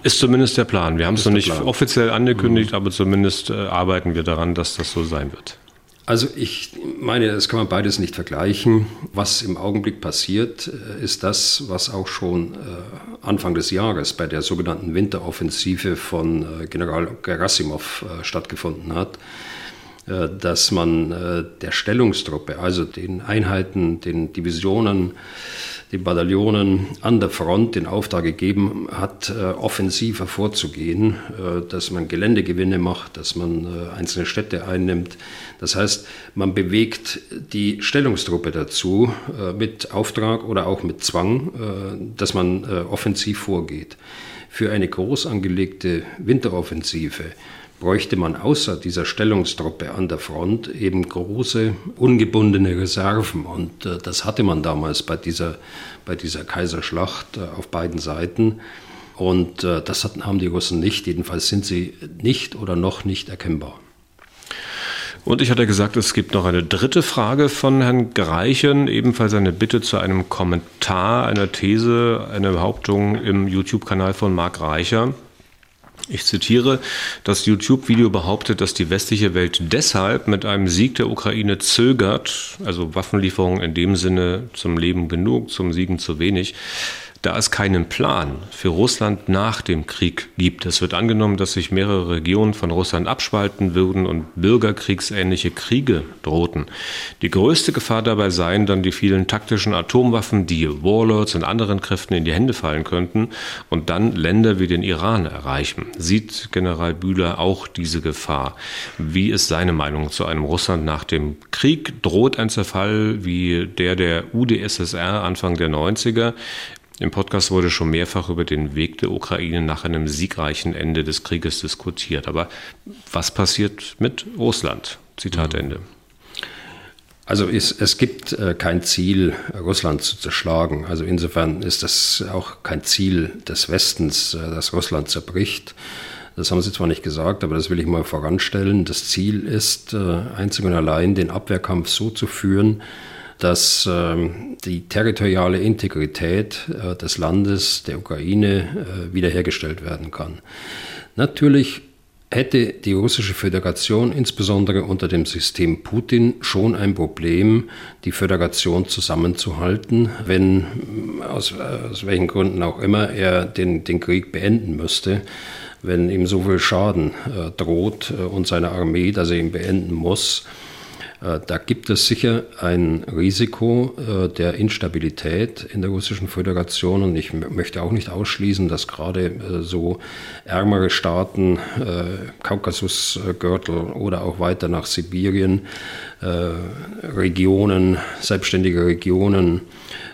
Ist zumindest der Plan. Wir haben es noch nicht Plan. offiziell angekündigt, mhm. aber zumindest äh, arbeiten wir daran, dass das so sein wird. Also ich meine, das kann man beides nicht vergleichen. Was im Augenblick passiert, äh, ist das, was auch schon äh, Anfang des Jahres bei der sogenannten Winteroffensive von äh, General Gerasimov stattgefunden hat dass man der Stellungstruppe, also den Einheiten, den Divisionen, den Bataillonen an der Front den Auftrag gegeben hat, äh, offensiver vorzugehen, äh, dass man Geländegewinne macht, dass man äh, einzelne Städte einnimmt. Das heißt, man bewegt die Stellungstruppe dazu mit Auftrag oder auch mit Zwang, dass man offensiv vorgeht. Für eine groß angelegte Winteroffensive bräuchte man außer dieser Stellungstruppe an der Front eben große, ungebundene Reserven. Und äh, das hatte man damals bei dieser, bei dieser Kaiserschlacht äh, auf beiden Seiten. Und äh, das hatten, haben die Russen nicht. Jedenfalls sind sie nicht oder noch nicht erkennbar. Und ich hatte gesagt, es gibt noch eine dritte Frage von Herrn Greichen, ebenfalls eine Bitte zu einem Kommentar, einer These, einer Behauptung im YouTube-Kanal von Marc Reicher. Ich zitiere, das YouTube-Video behauptet, dass die westliche Welt deshalb mit einem Sieg der Ukraine zögert, also Waffenlieferungen in dem Sinne zum Leben genug, zum Siegen zu wenig, da es keinen Plan für Russland nach dem Krieg gibt. Es wird angenommen, dass sich mehrere Regionen von Russland abspalten würden und bürgerkriegsähnliche Kriege drohten. Die größte Gefahr dabei seien dann die vielen taktischen Atomwaffen, die Warlords und anderen Kräften in die Hände fallen könnten und dann Länder wie den Iran erreichen. Sieht General Bühler auch diese Gefahr? Wie ist seine Meinung zu einem Russland nach dem Krieg? Droht ein Zerfall wie der der UdSSR Anfang der 90er? Im Podcast wurde schon mehrfach über den Weg der Ukraine nach einem siegreichen Ende des Krieges diskutiert. Aber was passiert mit Russland? Zitat mhm. Ende. Also es, es gibt äh, kein Ziel, Russland zu zerschlagen. Also insofern ist das auch kein Ziel des Westens, äh, dass Russland zerbricht. Das haben Sie zwar nicht gesagt, aber das will ich mal voranstellen. Das Ziel ist äh, einzig und allein, den Abwehrkampf so zu führen, dass ähm, die territoriale Integrität äh, des Landes, der Ukraine, äh, wiederhergestellt werden kann. Natürlich hätte die russische Föderation insbesondere unter dem System Putin schon ein Problem, die Föderation zusammenzuhalten, wenn aus, aus welchen Gründen auch immer er den, den Krieg beenden müsste wenn ihm so viel Schaden äh, droht äh, und seine Armee, dass er ihn beenden muss. Äh, da gibt es sicher ein Risiko äh, der Instabilität in der Russischen Föderation und ich möchte auch nicht ausschließen, dass gerade äh, so ärmere Staaten, Kaukasusgürtel oder auch weiter nach Sibirien, Regionen, selbstständige Regionen,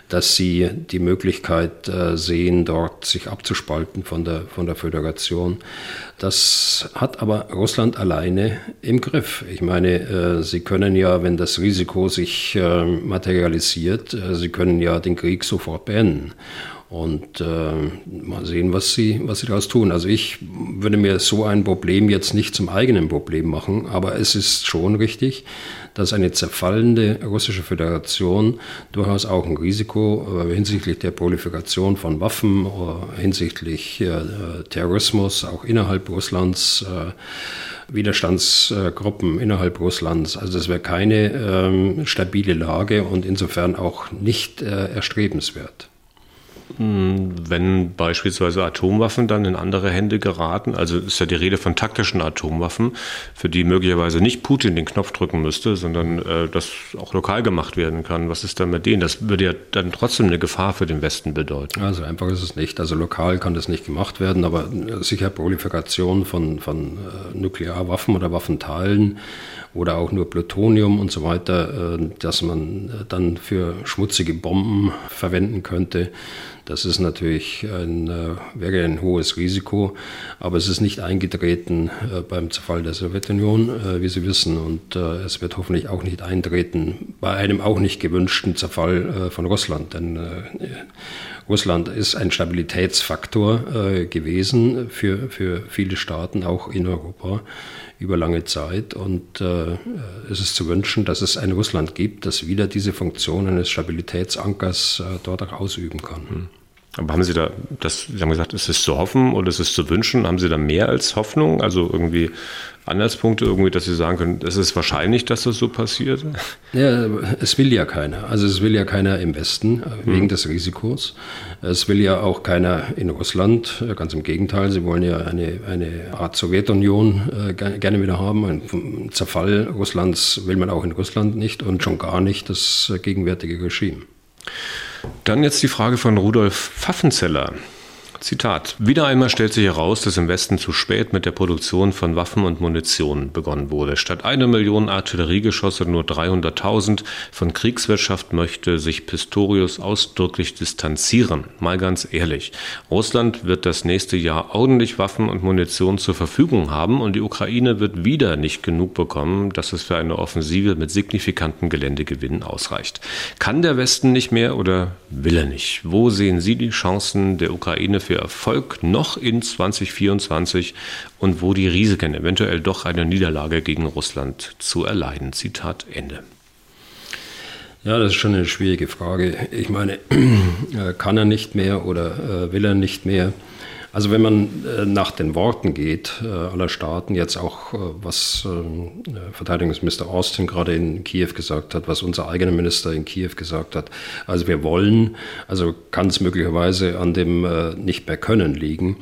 dass sie die Möglichkeit sehen, dort sich abzuspalten von der, von der Föderation. Das hat aber Russland alleine im Griff. Ich meine, äh, sie können ja, wenn das Risiko sich äh, materialisiert, sie können ja den Krieg sofort beenden und äh, mal sehen, was sie, was sie daraus tun. Also ich würde mir so ein Problem jetzt nicht zum eigenen Problem machen, aber es ist schon richtig, dass eine zerfallende russische Föderation durchaus auch ein Risiko äh, hinsichtlich der Proliferation von Waffen, äh, hinsichtlich äh, Terrorismus auch innerhalb Russlands, äh, Widerstandsgruppen innerhalb Russlands. Also es wäre keine ähm, stabile Lage und insofern auch nicht äh, erstrebenswert. Wenn beispielsweise Atomwaffen dann in andere Hände geraten, also ist ja die Rede von taktischen Atomwaffen, für die möglicherweise nicht Putin den Knopf drücken müsste, sondern äh, das auch lokal gemacht werden kann. Was ist dann mit denen? Das würde ja dann trotzdem eine Gefahr für den Westen bedeuten. Also einfach ist es nicht. Also lokal kann das nicht gemacht werden, aber sicher Proliferation von, von äh, Nuklearwaffen oder Waffenteilen oder auch nur Plutonium und so weiter, äh, dass man äh, dann für schmutzige Bomben verwenden könnte. Das ist natürlich ein, äh, wäre ein hohes Risiko, aber es ist nicht eingetreten beim Zerfall der Sowjetunion, wie Sie wissen, und es wird hoffentlich auch nicht eintreten bei einem auch nicht gewünschten Zerfall von Russland, denn Russland ist ein Stabilitätsfaktor gewesen für, für viele Staaten, auch in Europa über lange Zeit. Und äh, es ist zu wünschen, dass es ein Russland gibt, das wieder diese Funktion eines Stabilitätsankers äh, dort auch ausüben kann. Aber haben Sie da, das, Sie haben gesagt, ist es zu hoffen oder ist es zu wünschen? Haben Sie da mehr als Hoffnung? Also irgendwie Anhaltspunkte, irgendwie, dass Sie sagen können, es ist wahrscheinlich, dass das so passiert? Ja, es will ja keiner. Also es will ja keiner im Westen äh, wegen hm. des Risikos. Es will ja auch keiner in Russland. Äh, ganz im Gegenteil, sie wollen ja eine, eine Art Sowjetunion äh, gerne wieder haben. Ein Zerfall Russlands will man auch in Russland nicht und schon gar nicht das gegenwärtige Regime. Dann jetzt die Frage von Rudolf Pfaffenzeller. Zitat. Wieder einmal stellt sich heraus, dass im Westen zu spät mit der Produktion von Waffen und Munition begonnen wurde. Statt eine Million Artilleriegeschosse nur 300.000. Von Kriegswirtschaft möchte sich Pistorius ausdrücklich distanzieren. Mal ganz ehrlich. Russland wird das nächste Jahr ordentlich Waffen und Munition zur Verfügung haben und die Ukraine wird wieder nicht genug bekommen, dass es für eine Offensive mit signifikanten Geländegewinnen ausreicht. Kann der Westen nicht mehr oder will er nicht? Wo sehen Sie die Chancen der Ukraine für für Erfolg noch in 2024 und wo die Risiken, eventuell doch eine Niederlage gegen Russland zu erleiden. Zitat Ende. Ja, das ist schon eine schwierige Frage. Ich meine, äh, kann er nicht mehr oder äh, will er nicht mehr? Also wenn man äh, nach den Worten geht äh, aller Staaten, jetzt auch äh, was Verteidigungsminister Austin gerade in Kiew gesagt hat, was unser eigener Minister in Kiew gesagt hat, also wir wollen, also kann es möglicherweise an dem nicht mehr können liegen,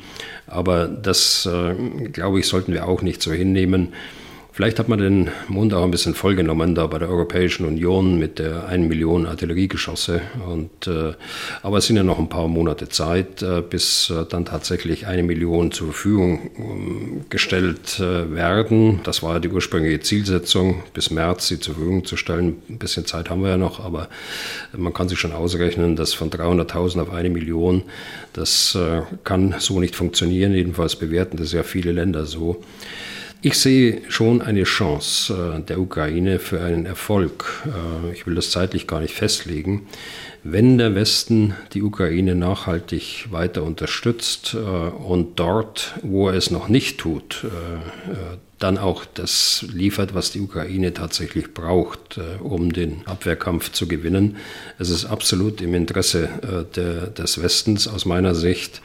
aber das, glaube ich, sollten wir auch nicht so hinnehmen. Vielleicht hat man den Mund auch ein bisschen vollgenommen da bei der Europäischen Union mit der 1 Million Artilleriegeschosse. Und, äh, aber es sind ja noch ein paar Monate Zeit, äh, bis äh, dann tatsächlich eine Million zur Verfügung ähm, gestellt äh, werden. Das war ja die ursprüngliche Zielsetzung, bis März sie zur Verfügung zu stellen. Ein bisschen Zeit haben wir ja noch, aber man kann sich schon ausrechnen, dass von 300.000 auf eine Million, das äh, kann so nicht funktionieren. Jedenfalls bewerten das ja viele Länder so. Ich sehe schon eine Chance äh, der Ukraine für einen Erfolg. Äh, ich will das zeitlich gar nicht festlegen. Wenn der Westen die Ukraine nachhaltig weiter unterstützt äh, und dort, wo er es noch nicht tut, dann auch das liefert, was die Ukraine tatsächlich braucht, äh, um den Abwehrkampf zu gewinnen. Es ist absolut im Interesse äh, der, des Westens aus meiner Sicht.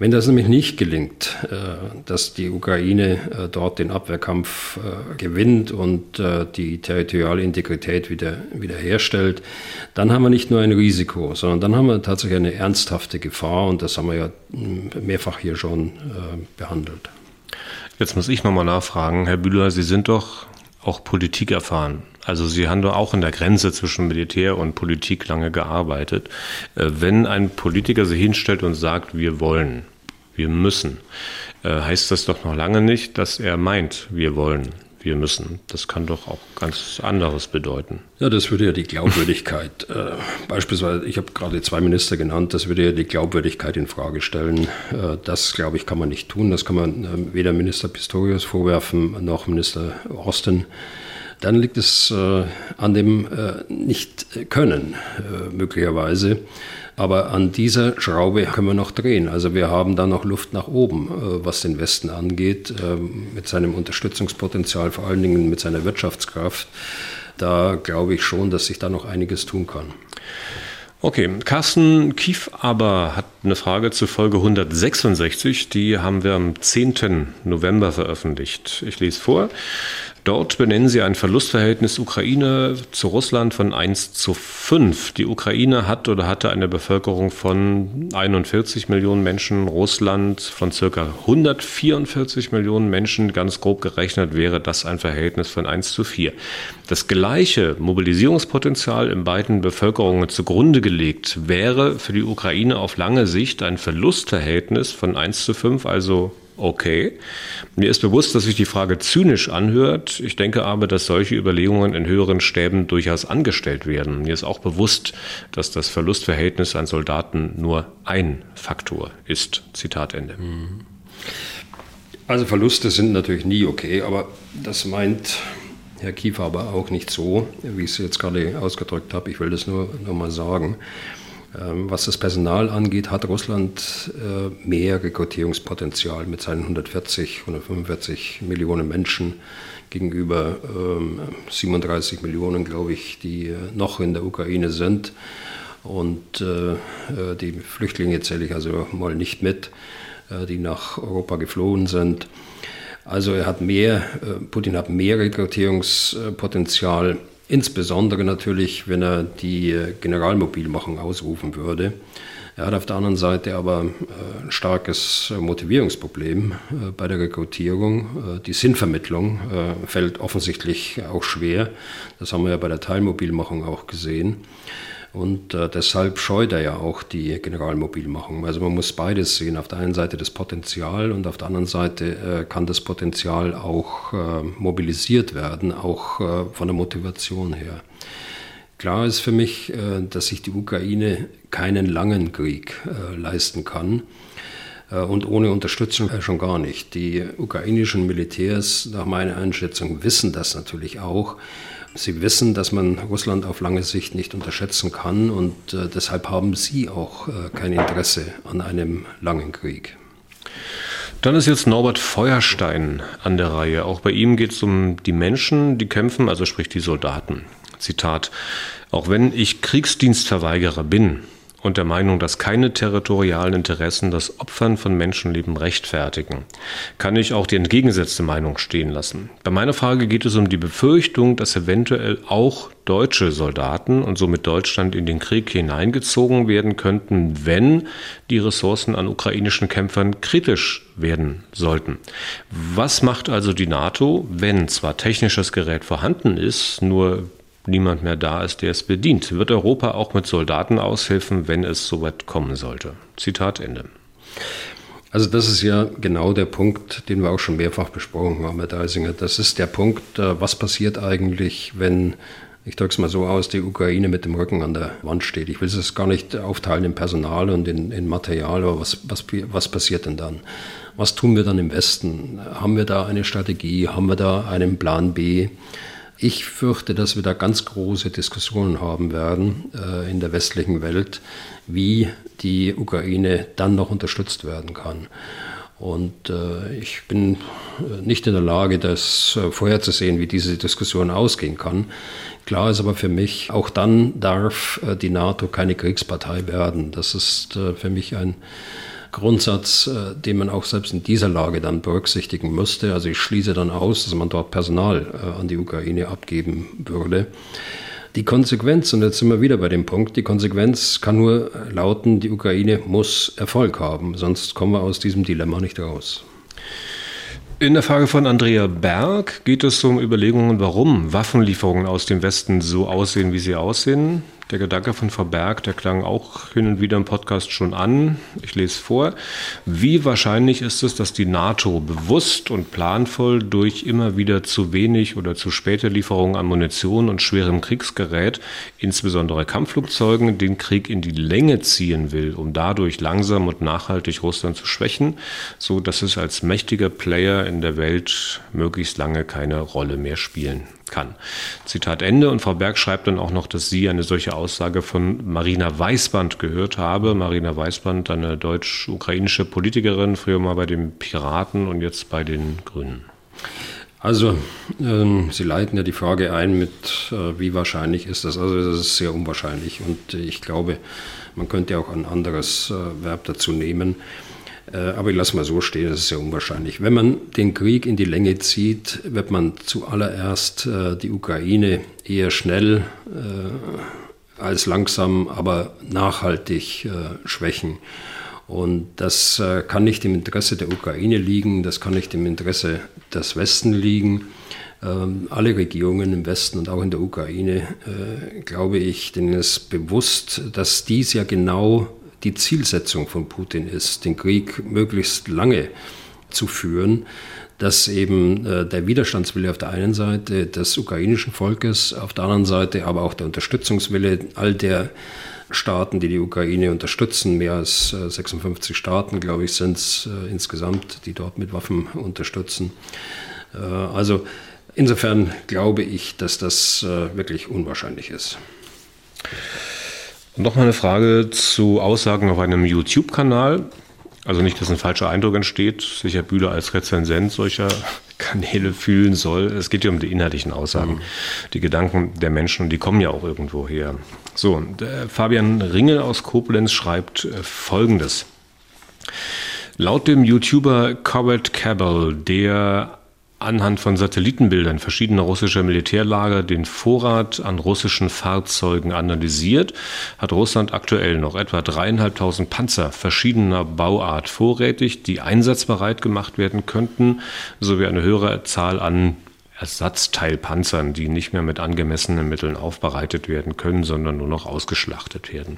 Wenn das nämlich nicht gelingt, äh, dass die Ukraine dort den Abwehrkampf gewinnt und die territoriale Integrität wieder, wiederherstellt, dann haben wir nicht nur ein Risiko, sondern dann haben wir tatsächlich eine ernsthafte Gefahr und das haben wir ja mehrfach hier schon behandelt. Jetzt muss ich nochmal nachfragen, Herr Bühler, Sie sind doch auch Politik erfahren. Also Sie haben doch auch in der Grenze zwischen Militär und Politik lange gearbeitet. Äh, wenn ein Politiker sich hinstellt und sagt, wir wollen, wir müssen, äh, heißt das doch noch lange nicht, dass er meint, wir wollen wir müssen. Das kann doch auch ganz anderes bedeuten. Ja, das würde ja die Glaubwürdigkeit, äh, beispielsweise, ich habe gerade zwei Minister genannt, das würde ja die Glaubwürdigkeit in Frage stellen. Äh, das, glaube ich, kann man nicht tun. Das kann man äh, weder Minister Pistorius vorwerfen, noch Minister Osten. Dann liegt es äh, an dem äh, Nicht-Können äh, möglicherweise. Aber an dieser Schraube können wir noch drehen. Also wir haben da noch Luft nach oben, äh, was den Westen angeht, ähm, mit seinem Unterstützungspotenzial, vor allen Dingen mit seiner Wirtschaftskraft. Da glaube ich schon, dass sich da noch einiges tun kann. Okay, Carsten Kief aber hat eine Frage zu Folge 166, die haben wir am 10. November veröffentlicht. Ich lese vor. Dort benennen sie ein Verlustverhältnis Ukraine zu Russland von 1 zu 5. Die Ukraine hat oder hatte eine Bevölkerung von 41 Millionen Menschen, Russland von circa 144 Millionen Menschen. Ganz grob gerechnet wäre das ein Verhältnis von 1 zu 4. Das gleiche Mobilisierungspotenzial in beiden Bevölkerungen zugrunde gelegt wäre für die Ukraine auf lange Sicht ein Verlustverhältnis von 1 zu 5, also okay. Mir ist bewusst, dass sich die Frage zynisch anhört. Ich denke aber, dass solche Überlegungen in höheren Stäben durchaus angestellt werden. Mir ist auch bewusst, dass das Verlustverhältnis an Soldaten nur ein Faktor ist. Zitat Ende. Also Verluste sind natürlich nie okay, aber das meint Herr Kiefer aber auch nicht so, wie ich es jetzt gerade ausgedrückt habe. Ich will das nur noch mal sagen. Ähm, was das Personal angeht, hat Russland äh, mehr Rekrutierungspotenzial mit seinen 140, 145 Millionen Menschen gegenüber 37 ähm, Millionen, glaube ich, die äh, noch in der Ukraine sind. Und äh, die Flüchtlinge zähle ich also mal nicht mit, die nach Europa geflohen sind. Also er hat mehr, Putin hat mehr Rekrutierungspotenzial Insbesondere natürlich, wenn er die äh, Generalmobilmachung ausrufen würde. Er hat auf der anderen Seite aber äh, ein starkes äh, Motivierungsproblem bei der Rekrutierung. Die Sinnvermittlung fällt offensichtlich auch schwer. Das haben wir ja bei der Teilmobilmachung auch gesehen. Und äh, deshalb scheut er ja auch die Generalmobilmachung. Also man muss beides sehen. Auf der einen Seite das Potenzial und auf der anderen Seite äh, kann das Potenzial auch äh, mobilisiert werden, auch äh, von der Motivation her. Klar ist für mich, äh, dass sich die Ukraine keinen langen Krieg äh, leisten kann. Und ohne Unterstützung schon gar nicht. Die ukrainischen Militärs, nach meiner Einschätzung, wissen das natürlich auch. Sie wissen, dass man Russland auf lange Sicht nicht unterschätzen kann und äh, deshalb haben Sie auch äh, kein Interesse an einem langen Krieg. Dann ist jetzt Norbert Feuerstein an der Reihe. Auch bei ihm geht es um die Menschen, die kämpfen, also sprich die Soldaten. Zitat. Auch wenn ich Kriegsdienstverweigerer bin, und der Meinung, dass keine territorialen Interessen das Opfern von Menschenleben rechtfertigen. Kann ich auch die entgegengesetzte Meinung stehen lassen? Bei meiner Frage geht es um die Befürchtung, dass eventuell auch deutsche Soldaten und somit Deutschland in den Krieg hineingezogen werden könnten, wenn die Ressourcen an ukrainischen Kämpfern kritisch werden sollten. Was macht also die NATO, wenn zwar technisches Gerät vorhanden ist, nur niemand mehr da ist, der es bedient. Wird Europa auch mit Soldaten aushelfen, wenn es so weit kommen sollte? Zitat Ende. Also das ist ja genau der Punkt, den wir auch schon mehrfach besprochen haben, Herr Deisinger. Das ist der Punkt, äh, was passiert eigentlich, wenn, ich drücke es mal so aus, die Ukraine mit dem Rücken an der Wand steht. Ich will es gar nicht aufteilen in Personal und in, in Material, aber was, was, was passiert denn dann? Was tun wir dann im Westen? Haben wir da eine Strategie? Haben wir da einen Plan B? Ich fürchte, dass wir da ganz große Diskussionen haben werden äh, in der westlichen Welt, wie die Ukraine dann noch unterstützt werden kann. Und äh, ich bin nicht in der Lage, das vorherzusehen, wie diese Diskussion ausgehen kann. Klar ist aber für mich, auch dann darf die NATO keine Kriegspartei werden. Das ist für mich ein Grundsatz, äh, den man auch selbst in dieser Lage dann berücksichtigen müsste. Also ich schließe dann aus, dass man dort Personal äh, an die Ukraine abgeben würde. Die Konsequenz, und jetzt sind wir wieder bei dem Punkt, die Konsequenz kann nur lauten, die Ukraine muss Erfolg haben, sonst kommen wir aus diesem Dilemma nicht raus. In der Frage von Andrea Berg geht es um Überlegungen, warum Waffenlieferungen aus dem Westen so aussehen, wie sie aussehen. Der Gedanke von Frau Berg, der klang auch hin und wieder im Podcast schon an. Ich lese vor. Wie wahrscheinlich ist es, dass die NATO bewusst und planvoll durch immer wieder zu wenig oder zu späte Lieferungen an Munition und schwerem Kriegsgerät, insbesondere Kampfflugzeugen, den Krieg in die Länge ziehen will, um dadurch langsam und nachhaltig Russland zu schwächen, so dass es als mächtiger Player in der Welt möglichst lange keine Rolle mehr spielen kann. Zitat Ende. Und Frau Berg schreibt dann auch noch, dass sie eine solche Aussage von Marina Weißband gehört habe. Marina Weißband, eine deutsch-ukrainische Politikerin, früher mal bei den Piraten und jetzt bei den Grünen. Also, ähm, Sie leiten ja die Frage ein mit, äh, wie wahrscheinlich ist das? Also, das ist sehr unwahrscheinlich und ich glaube, man könnte auch ein anderes äh, Verb dazu nehmen. Äh, aber ich lasse mal so stehen, das ist sehr unwahrscheinlich. Wenn man den Krieg in die Länge zieht, wird man zuallererst äh, die Ukraine eher schnell äh, als langsam, aber nachhaltig schwächen. Und das kann nicht im Interesse der Ukraine liegen, das kann nicht im Interesse des Westen liegen. Ähm, alle Regierungen im Westen und auch in der Ukraine, glaube ich, denen ist bewusst, dass dies ja genau die Zielsetzung von Putin ist, den Krieg möglichst lange zu führen, dass eben äh, der Widerstandswille auf der einen Seite des ukrainischen Volkes, auf der anderen Seite aber auch der Unterstützungswille all der Staaten, die die Ukraine unterstützen, mehr als äh, 56 Staaten, glaube ich, sind es äh, insgesamt, die dort mit Waffen unterstützen. Äh, also insofern glaube ich, dass das äh, wirklich unwahrscheinlich ist. Und nochmal eine Frage zu Aussagen auf einem YouTube-Kanal. Also nicht, dass ein falscher Eindruck entsteht, sich Herr Bühler als Rezensent solcher Kanäle fühlen soll. Es geht ja um die inhaltlichen Aussagen, mhm. die Gedanken der Menschen, und die kommen ja auch irgendwo her. So, Fabian Ringel aus Koblenz schreibt äh, Folgendes. Laut dem YouTuber Corbett Cabell, der anhand von Satellitenbildern verschiedener russischer Militärlager den Vorrat an russischen Fahrzeugen analysiert, hat Russland aktuell noch etwa dreieinhalbtausend Panzer verschiedener Bauart vorrätig, die einsatzbereit gemacht werden könnten, sowie eine höhere Zahl an Ersatzteilpanzern, die nicht mehr mit angemessenen Mitteln aufbereitet werden können, sondern nur noch ausgeschlachtet werden.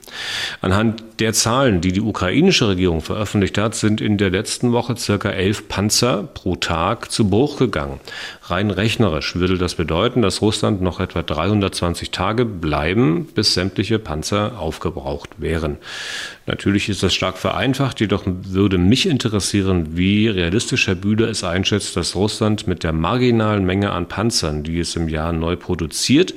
Anhand der Zahlen, die die ukrainische Regierung veröffentlicht hat, sind in der letzten Woche circa elf Panzer pro Tag zu Bruch gegangen. Rein rechnerisch würde das bedeuten, dass Russland noch etwa 320 Tage bleiben, bis sämtliche Panzer aufgebraucht wären. Natürlich ist das stark vereinfacht, jedoch würde mich interessieren, wie realistisch Herr Bühler es einschätzt, dass Russland mit der marginalen Menge an Panzern, die es im Jahr neu produziert,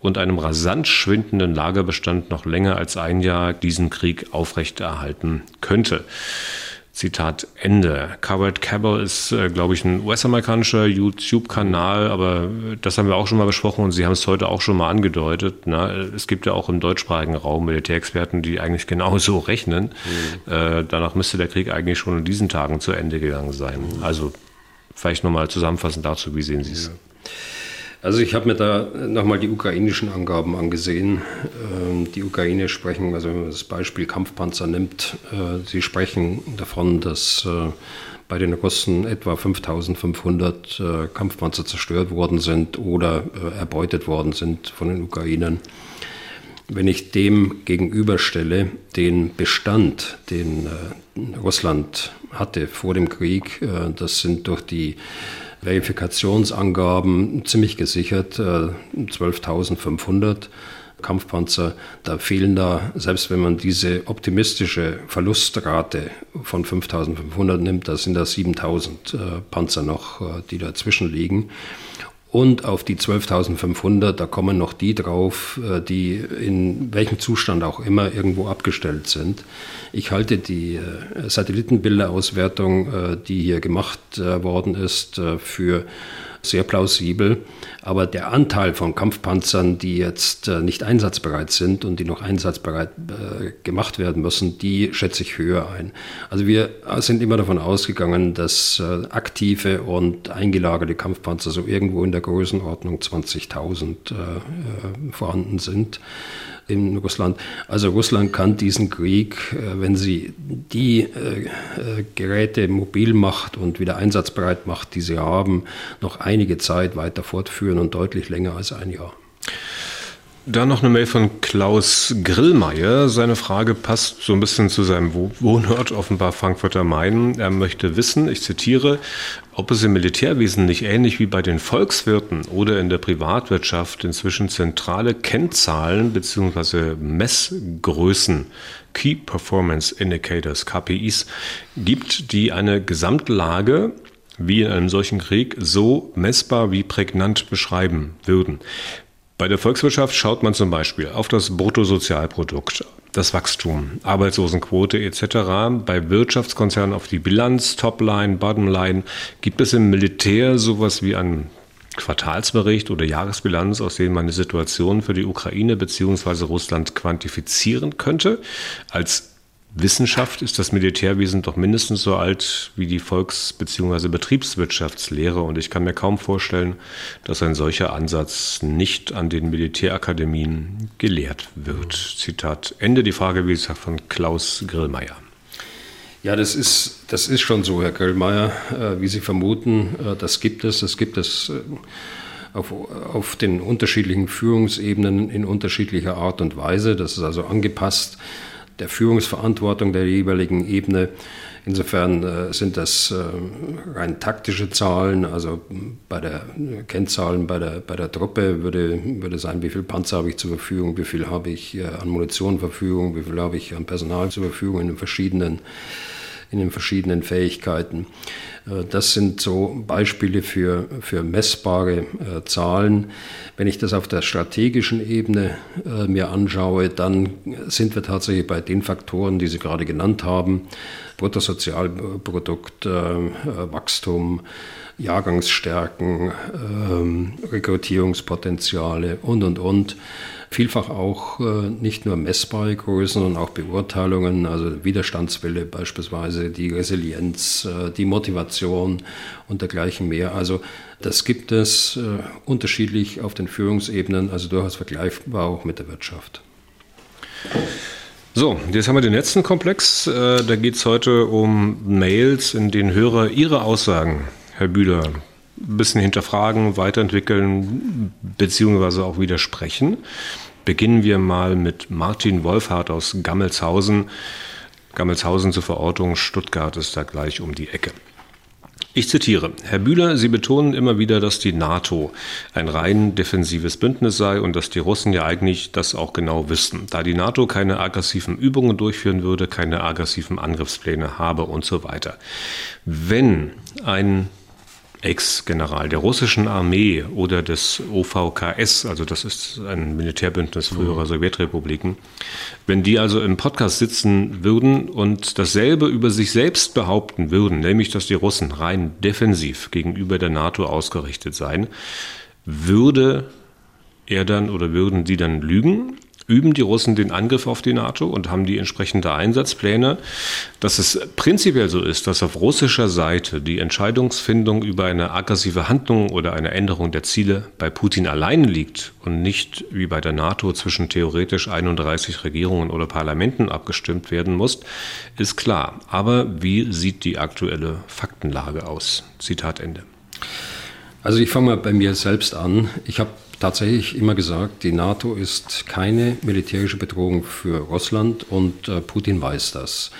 und einem rasant schwindenden Lagerbestand noch länger als ein Jahr diesen Krieg aufrechterhalten könnte. Zitat Ende. Covered Cabell ist, äh, glaube ich, ein US-amerikanischer YouTube-Kanal, aber das haben wir auch schon mal besprochen und Sie haben es heute auch schon mal angedeutet. Na, es gibt ja auch im deutschsprachigen Raum Militärexperten, die eigentlich genauso rechnen. Mhm. Äh, danach müsste der Krieg eigentlich schon in diesen Tagen zu Ende gegangen sein. Mhm. Also vielleicht nochmal zusammenfassend dazu, wie sehen Sie es? Ja. Also ich habe mir da nochmal die ukrainischen Angaben angesehen. Ähm, die Ukraine sprechen, also wenn man das Beispiel Kampfpanzer nimmt, äh, sie sprechen davon, dass äh, bei den Russen etwa 5500 äh, Kampfpanzer zerstört worden sind oder erbeutet worden sind von den Ukrainern. Wenn ich dem gegenüberstelle den Bestand, den Russland hatte vor dem Krieg, das sind durch die Verifikationsangaben ziemlich gesichert, 12.500 äh, Kampfpanzer. Da fehlen da, selbst wenn man diese optimistische Verlustrate von 5.500 nimmt, da sind da 7.000 äh, Panzer noch, äh, die dazwischen liegen. Und auf die 12.500, da kommen noch die drauf, äh, die in welchem Zustand auch immer irgendwo abgestellt sind. Ich halte die äh, Satellitenbilderauswertung, äh, die hier gemacht worden ist, für sehr plausibel. Aber der Anteil von Kampfpanzern, die jetzt äh, nicht einsatzbereit sind und die noch einsatzbereit äh, gemacht werden müssen, die schätze ich höher ein. Also wir sind immer davon ausgegangen, dass äh, aktive und eingelagerte Kampfpanzer so irgendwo in der Größenordnung 20.000 vorhanden sind in Russland. Also Russland kann diesen Krieg, äh, wenn sie die äh, äh, Geräte mobil macht und wieder einsatzbereit macht, die sie haben, noch einige Zeit weiter fortführen und deutlich länger als ein Jahr. Dann noch eine Mail von Klaus Grillmeier. Seine Frage passt so ein bisschen zu seinem Wohnort, offenbar Frankfurter Main. Er möchte wissen, ich zitiere, ob es im Militärwesen nicht ähnlich wie bei den Volkswirten oder in der Privatwirtschaft inzwischen zentrale Kennzahlen bzw. Messgrößen, Key Performance Indicators, KPIs, gibt, die eine Gesamtlage wie in einem solchen Krieg so messbar wie prägnant beschreiben würden. Bei der Volkswirtschaft schaut man zum Beispiel auf das Bruttosozialprodukt, das Wachstum, Arbeitslosenquote etc. Bei Wirtschaftskonzernen auf die Bilanz, Topline, Bottomline. Gibt es im Militär sowas wie einen Quartalsbericht oder Jahresbilanz, aus denen man die Situation für die Ukraine bzw. Russland quantifizieren könnte, als Wissenschaft ist das Militärwesen doch mindestens so alt wie die Volks- bzw. Betriebswirtschaftslehre und ich kann mir kaum vorstellen, dass ein solcher Ansatz nicht an den Militärakademien gelehrt wird. Zitat Ende. Die Frage, wie gesagt, von Klaus Grillmeier. Ja, das ist, das ist schon so, Herr Grillmeier, äh, wie Sie vermuten. Äh, das gibt es. Das gibt es. Äh, auf, auf den unterschiedlichen Führungsebenen in unterschiedlicher Art und Weise. Das ist also angepasst der Führungsverantwortung der jeweiligen Ebene. Insofern äh, sind das äh, rein taktische Zahlen, also bei der Kennzahlen bei der, bei der Truppe würde, würde sein, wie viel Panzer habe ich zur Verfügung, wie viel habe ich äh, an Munition zur Verfügung, wie viel habe ich an Personal zur Verfügung in den verschiedenen in den verschiedenen Fähigkeiten. Äh, das sind so Beispiele für, für messbare äh, Zahlen. Wenn ich das auf der strategischen Ebene äh, mir anschaue, dann sind wir tatsächlich bei den Faktoren, die Sie gerade genannt haben. Bruttosozialprodukt, Wachstum, Jahrgangsstärken, ähm, Rekrutierungspotenziale und, und, und vielfach auch äh, nicht nur messbare Größen, sondern auch Beurteilungen, also Widerstandswille beispielsweise, die Resilienz, äh, die Motivation und dergleichen mehr. Also das gibt es äh, unterschiedlich auf den Führungsebenen, also durchaus vergleichbar auch mit der Wirtschaft. So, jetzt haben wir den letzten Komplex. Da geht es heute um Mails, in denen Hörer ihre Aussagen, Herr Bühler, ein bisschen hinterfragen, weiterentwickeln beziehungsweise auch widersprechen. Beginnen wir mal mit Martin Wolfhardt aus Gammelshausen. Gammelshausen zur Verortung, Stuttgart ist da gleich um die Ecke. Ich zitiere, Herr Bühler, Sie betonen immer wieder, dass die NATO ein rein defensives Bündnis sei und dass die Russen ja eigentlich das auch genau wüssten, da die NATO keine aggressiven Übungen durchführen würde, keine aggressiven Angriffspläne habe und so weiter. Wenn ein Ex-General der russischen Armee oder des OVKS, also das ist ein Militärbündnis früherer mhm. Sowjetrepubliken, wenn die also im Podcast sitzen würden und dasselbe über sich selbst behaupten würden, nämlich dass die Russen rein defensiv gegenüber der NATO ausgerichtet seien, würde er dann oder würden sie dann lügen üben die Russen den Angriff auf die NATO und haben die entsprechende Einsatzpläne. Dass es prinzipiell so ist, dass auf russischer Seite die Entscheidungsfindung über eine aggressive Handlung oder eine Änderung der Ziele bei Putin allein liegt und nicht wie bei der NATO zwischen theoretisch 31 Regierungen oder Parlamenten abgestimmt werden muss, ist klar. Aber wie sieht die aktuelle Faktenlage aus? Zitat Ende. Also ich fange mal bei mir selbst an. Ich habe tatsächlich immer gesagt, die NATO ist keine militärische Bedrohung für Russland und äh, Putin weiß das.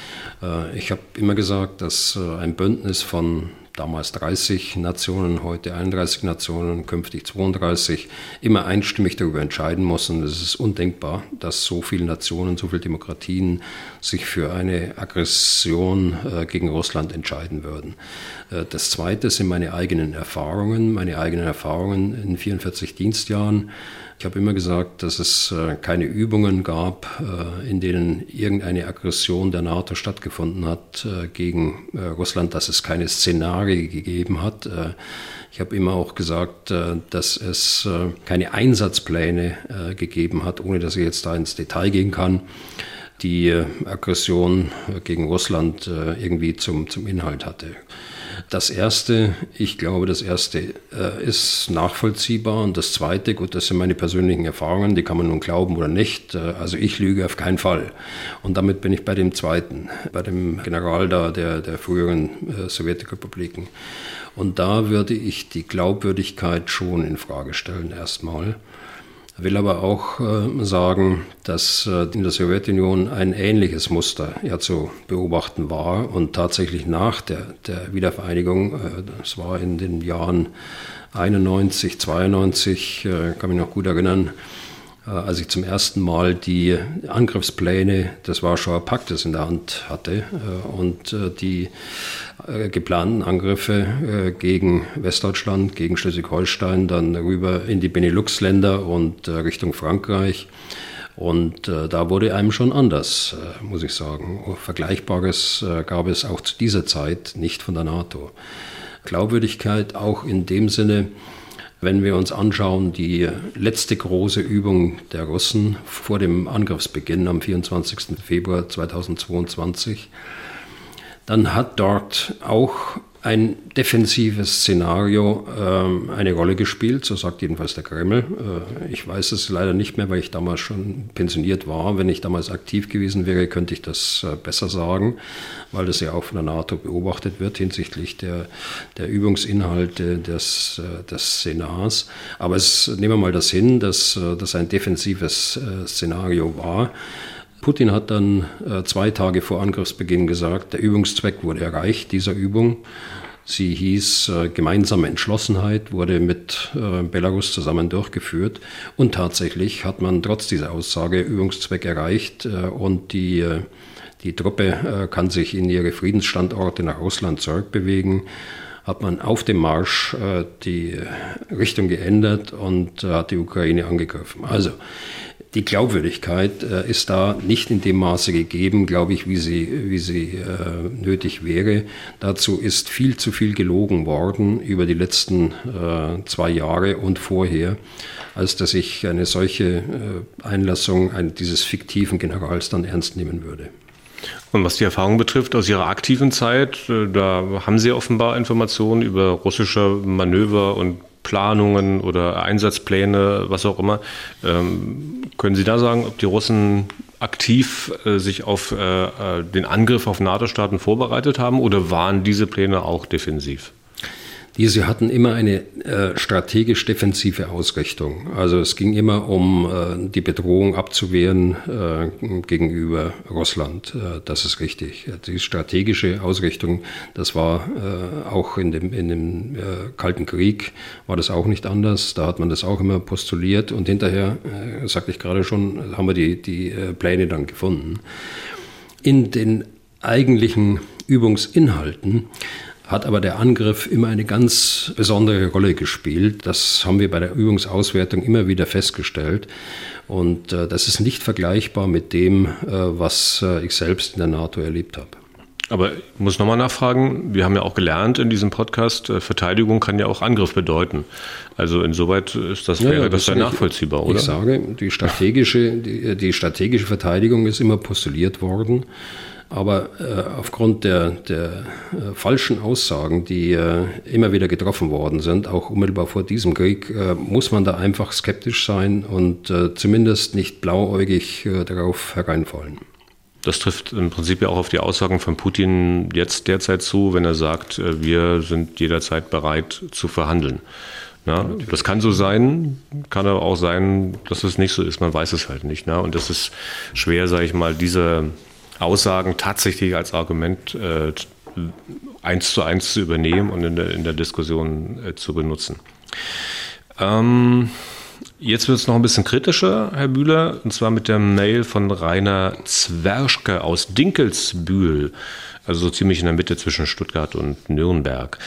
Äh, ich habe immer gesagt, dass äh, ein Bündnis von damals 30 Nationen, heute 31 Nationen, künftig 32, immer einstimmig darüber entscheiden mussten. Es ist undenkbar, dass so viele Nationen, so viele Demokratien sich für eine Aggression äh, gegen Russland entscheiden würden. Äh, das Zweite sind meine eigenen Erfahrungen, meine eigenen Erfahrungen in 44 Dienstjahren. Ich habe immer gesagt, dass es äh, keine Übungen gab, äh, in denen irgendeine Aggression der NATO stattgefunden hat äh, gegen Russland, dass es keine Szenarien gegeben hat. Ich habe immer auch gesagt, dass es keine Einsatzpläne gegeben hat, ohne dass ich jetzt da ins Detail gehen kann die Aggression gegen Russland irgendwie zum, zum Inhalt hatte. Das erste, ich glaube, das erste äh, ist nachvollziehbar und das zweite, gut, das sind meine persönlichen Erfahrungen, die kann man nun glauben oder nicht. Äh, also ich lüge auf keinen Fall. Und damit bin ich bei dem zweiten, bei dem General da der, der früheren äh, Sowjetrepubliken. Und da würde ich die Glaubwürdigkeit schon in Frage stellen erstmal will aber auch äh, sagen, dass äh, in der Sowjetunion ein ähnliches Muster ja zu beobachten war und tatsächlich nach der, der Wiedervereinigung, äh, das war in den Jahren 91, 92, kann mich noch gut erinnern, als ich zum ersten Mal die Angriffspläne des Warschauer Paktes in der Hand hatte äh, und äh, die geplanten Angriffe gegen Westdeutschland, gegen Schleswig-Holstein, dann rüber in die Benelux-Länder und Richtung Frankreich. Und da wurde einem schon anders, muss ich sagen. Vergleichbares gab es auch zu dieser Zeit nicht von der NATO. Glaubwürdigkeit auch in dem Sinne, wenn wir uns anschauen, die letzte große Übung der Russen vor dem Angriffsbeginn am 24. Februar 2022, dann hat dort auch ein defensives Szenario äh, eine Rolle gespielt, so sagt jedenfalls der Kreml. Äh, ich weiß es leider nicht mehr, weil ich damals schon pensioniert war. Wenn ich damals aktiv gewesen wäre, könnte ich das äh, besser sagen, weil das ja auch von der NATO beobachtet wird hinsichtlich der, der Übungsinhalte des, äh, des Senats. Aber es, nehmen wir mal das hin, dass äh, das ein defensives äh, Szenario war. Putin hat dann äh, zwei Tage vor Angriffsbeginn gesagt, der Übungszweck wurde erreicht, dieser Übung. Sie hieß äh, gemeinsame Entschlossenheit, wurde mit äh, Belarus zusammen durchgeführt. Und tatsächlich hat man trotz dieser Aussage Übungszweck erreicht äh, und die, äh, die Truppe äh, kann sich in ihre Friedensstandorte nach Russland zurückbewegen hat man auf dem Marsch äh, die Richtung geändert und hat die Ukraine angegriffen. Also die Glaubwürdigkeit äh, ist da nicht in dem Maße gegeben, glaube ich, wie sie, wie sie äh, nötig wäre. Dazu ist viel zu viel gelogen worden über die letzten äh, zwei Jahre und vorher, als dass ich eine solche äh, Einlassung ein, dieses fiktiven Generals dann ernst nehmen würde. Und was die Erfahrung betrifft aus Ihrer aktiven Zeit, äh, da haben Sie offenbar Informationen über russische Manöver und Planungen oder Einsatzpläne, was auch immer. Ähm, können Sie da sagen, ob die Russen aktiv äh, sich auf äh, äh den Angriff auf NATO-Staaten vorbereitet haben oder waren diese Pläne auch defensiv? Diese hatten immer eine äh, strategisch-defensive Ausrichtung. Also es ging immer um äh, die Bedrohung abzuwehren äh, gegenüber Russland. Äh, das ist richtig. Die strategische Ausrichtung, das war äh, auch in dem, in dem äh, Kalten Krieg, war das auch nicht anders. Da hat man das auch immer postuliert und hinterher, sagte ich gerade schon, haben wir die, die Pläne dann gefunden. In den eigentlichen Übungsinhalten hat aber der Angriff immer eine ganz besondere Rolle gespielt. Das haben wir bei der Übungsauswertung immer wieder festgestellt. Und äh, das ist nicht vergleichbar mit dem, äh, was äh, ich selbst in der NATO erlebt habe. Aber ich muss nochmal nachfragen, wir haben ja auch gelernt in diesem Podcast, äh, Verteidigung kann ja auch Angriff bedeuten. Also insoweit ist das, wäre ja, das, das ja nachvollziehbar, oder? Ich sage, die strategische, die, die strategische Verteidigung ist immer postuliert worden. Aber äh, aufgrund der, der äh, falschen Aussagen, die äh, immer wieder getroffen worden sind, auch unmittelbar vor diesem Krieg, äh, muss man da einfach skeptisch sein und äh, zumindest nicht blauäugig äh, darauf hereinfallen. Das trifft im Prinzip ja auch auf die Aussagen von Putin jetzt derzeit zu, wenn er sagt, wir sind jederzeit bereit zu verhandeln. Ja, das kann so sein, kann aber auch sein, dass es nicht so ist. Man weiß es halt nicht. Ne? Und das ist schwer, sage ich mal, diese Aussagen tatsächlich als Argument äh, eins zu eins zu übernehmen und in der, in der Diskussion äh, zu benutzen. Ähm, jetzt wird es noch ein bisschen kritischer, Herr Bühler, und zwar mit der Mail von Rainer Zwerschke aus Dinkelsbühl, also so ziemlich in der Mitte zwischen Stuttgart und Nürnberg.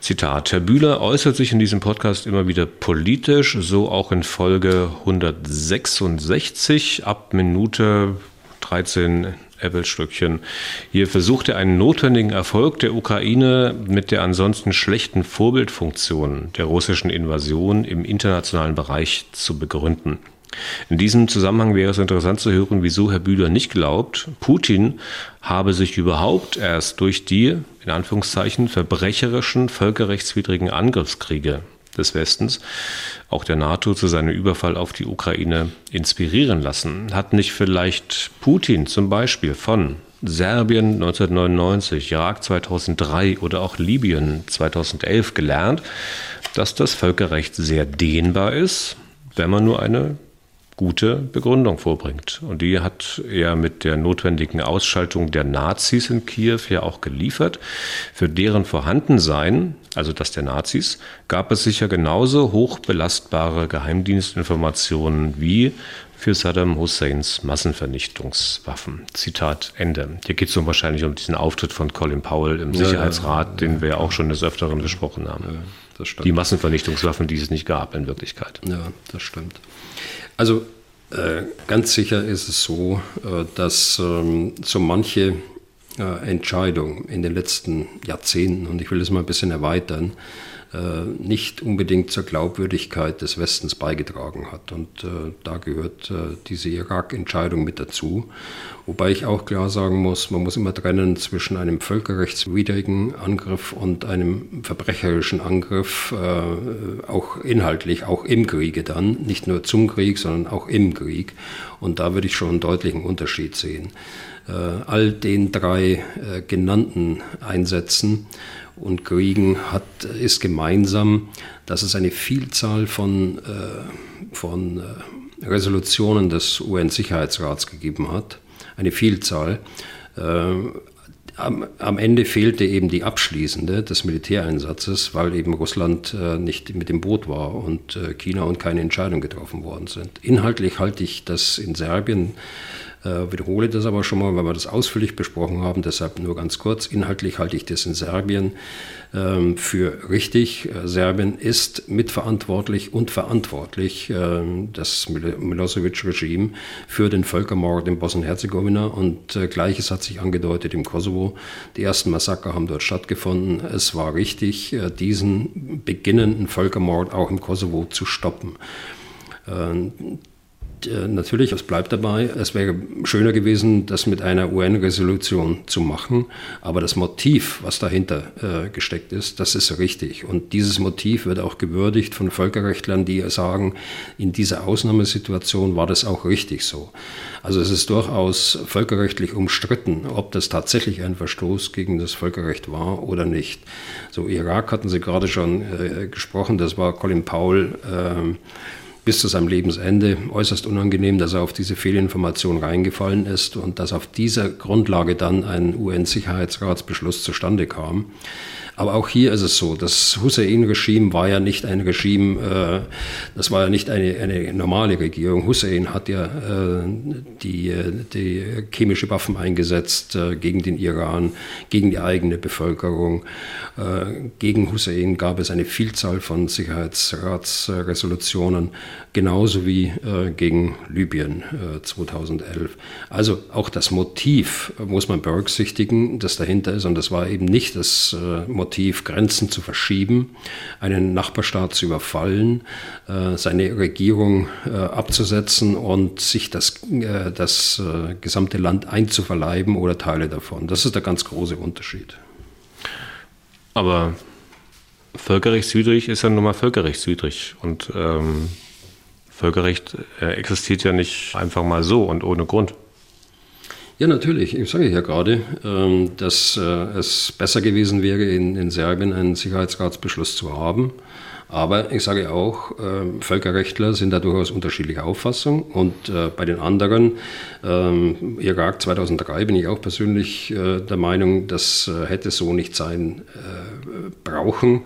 Zitat, Herr Bühler äußert sich in diesem Podcast immer wieder politisch, so auch in Folge 166 ab Minute 13 Apple-Stückchen. Hier versucht er einen notwendigen Erfolg der Ukraine mit der ansonsten schlechten Vorbildfunktion der russischen Invasion im internationalen Bereich zu begründen. In diesem Zusammenhang wäre es interessant zu hören, wieso Herr Bühler nicht glaubt, Putin habe sich überhaupt erst durch die, in Anführungszeichen, verbrecherischen, völkerrechtswidrigen Angriffskriege des Westens, auch der NATO, zu seinem Überfall auf die Ukraine inspirieren lassen? Hat nicht vielleicht Putin zum Beispiel von Serbien 1999, Irak 2003 oder auch Libyen 2011 gelernt, dass das Völkerrecht sehr dehnbar ist, wenn man nur eine gute Begründung vorbringt. Und die hat er mit der notwendigen Ausschaltung der Nazis in Kiew ja auch geliefert. Für deren Vorhandensein, also das der Nazis, gab es sicher genauso hochbelastbare Geheimdienstinformationen wie für Saddam Husseins Massenvernichtungswaffen. Zitat Ende. Hier geht es um wahrscheinlich um diesen Auftritt von Colin Powell im Sicherheitsrat, ja, ja, den wir ja auch schon des Öfteren besprochen haben. Die Massenvernichtungswaffen, die es nicht gab in Wirklichkeit. Ja, das stimmt. Also äh, ganz sicher ist es so, äh, dass ähm, so manche äh, Entscheidung in den letzten Jahrzehnten, und ich will es mal ein bisschen erweitern, nicht unbedingt zur Glaubwürdigkeit des Westens beigetragen hat. Und äh, da gehört äh, diese Irak-Entscheidung mit dazu. Wobei ich auch klar sagen muss, man muss immer trennen zwischen einem völkerrechtswidrigen Angriff und einem verbrecherischen Angriff, auch inhaltlich, auch im Kriege dann, nicht nur zum Krieg, sondern auch im Krieg. Und da würde ich schon einen deutlichen Unterschied sehen. All den drei genannten Einsätzen und Kriegen hat, ist gemeinsam, dass es eine Vielzahl von, äh, von äh, Resolutionen des UN-Sicherheitsrats gegeben hat. Eine Vielzahl. Äh, am, am, Ende fehlte eben die abschließende des Militäreinsatzes, weil eben Russland äh, nicht mit dem Boot war und äh, China und keine Entscheidung getroffen worden sind. Inhaltlich halte ich das in Serbien äh, wiederhole das aber schon mal, weil wir das ausführlich besprochen haben, deshalb nur ganz kurz. Inhaltlich halte ich das in Serbien ähm, für richtig. Äh, Serbien ist mitverantwortlich und verantwortlich, äh, das Milosevic-Regime, für den Völkermord in Bosnien-Herzegowina und äh, Gleiches hat sich angedeutet im Kosovo. Die ersten Massaker haben dort stattgefunden. Es war richtig, äh, diesen beginnenden Völkermord auch im Kosovo zu stoppen. Äh, natürlich, es bleibt dabei, es wäre schöner gewesen, das mit einer UN-Resolution zu machen, aber das Motiv, was dahinter äh, gesteckt ist, das ist richtig. Und dieses Motiv wird auch gewürdigt von Völkerrechtlern, die sagen, in dieser Ausnahmesituation war das auch richtig so. Also es ist durchaus völkerrechtlich umstritten, ob das tatsächlich ein Verstoß gegen das Völkerrecht war oder nicht. So Irak hatten Sie gerade schon äh, gesprochen, das war Colin Powell. Äh, bis zu seinem Lebensende äußerst unangenehm, dass er auf diese Fehlinformation reingefallen ist und dass auf dieser Grundlage dann ein UN-Sicherheitsratsbeschluss zustande kam. Aber auch hier ist es so, das Hussein-Regime war ja nicht ein Regime, äh, das war ja nicht eine, eine normale Regierung. Hussein hat ja äh, die, die chemische Waffen eingesetzt äh, gegen den Iran, gegen die eigene Bevölkerung. Äh, gegen Hussein gab es eine Vielzahl von Sicherheitsratsresolutionen, genauso wie äh, gegen Libyen 2011. Äh, also auch das Motiv muss man berücksichtigen, das dahinter ist. Und das war eben nicht das Motiv, Motiv, Grenzen zu verschieben, einen Nachbarstaat zu überfallen, äh, seine Regierung äh, abzusetzen und sich das, äh, das gesamte Land einzuverleiben oder Teile davon. Das ist der ganz große Unterschied. Aber völkerrechtswidrig ist ja nun mal völkerrechtswidrig. Und ähm, Völkerrecht existiert ja nicht einfach mal so und ohne Grund. Ja, natürlich. Ich sage ja gerade, ähm, dass äh, es besser gewesen wäre, in, Serbien einen Sicherheitsratsbeschluss zu haben. Aber ich sage auch, äh, Völkerrechtler sind da durchaus unterschiedlicher Auffassung. Und äh, bei den anderen, ähm, Irak 2003, bin ich auch persönlich äh, der Meinung, das hätte so nicht sein brauchen.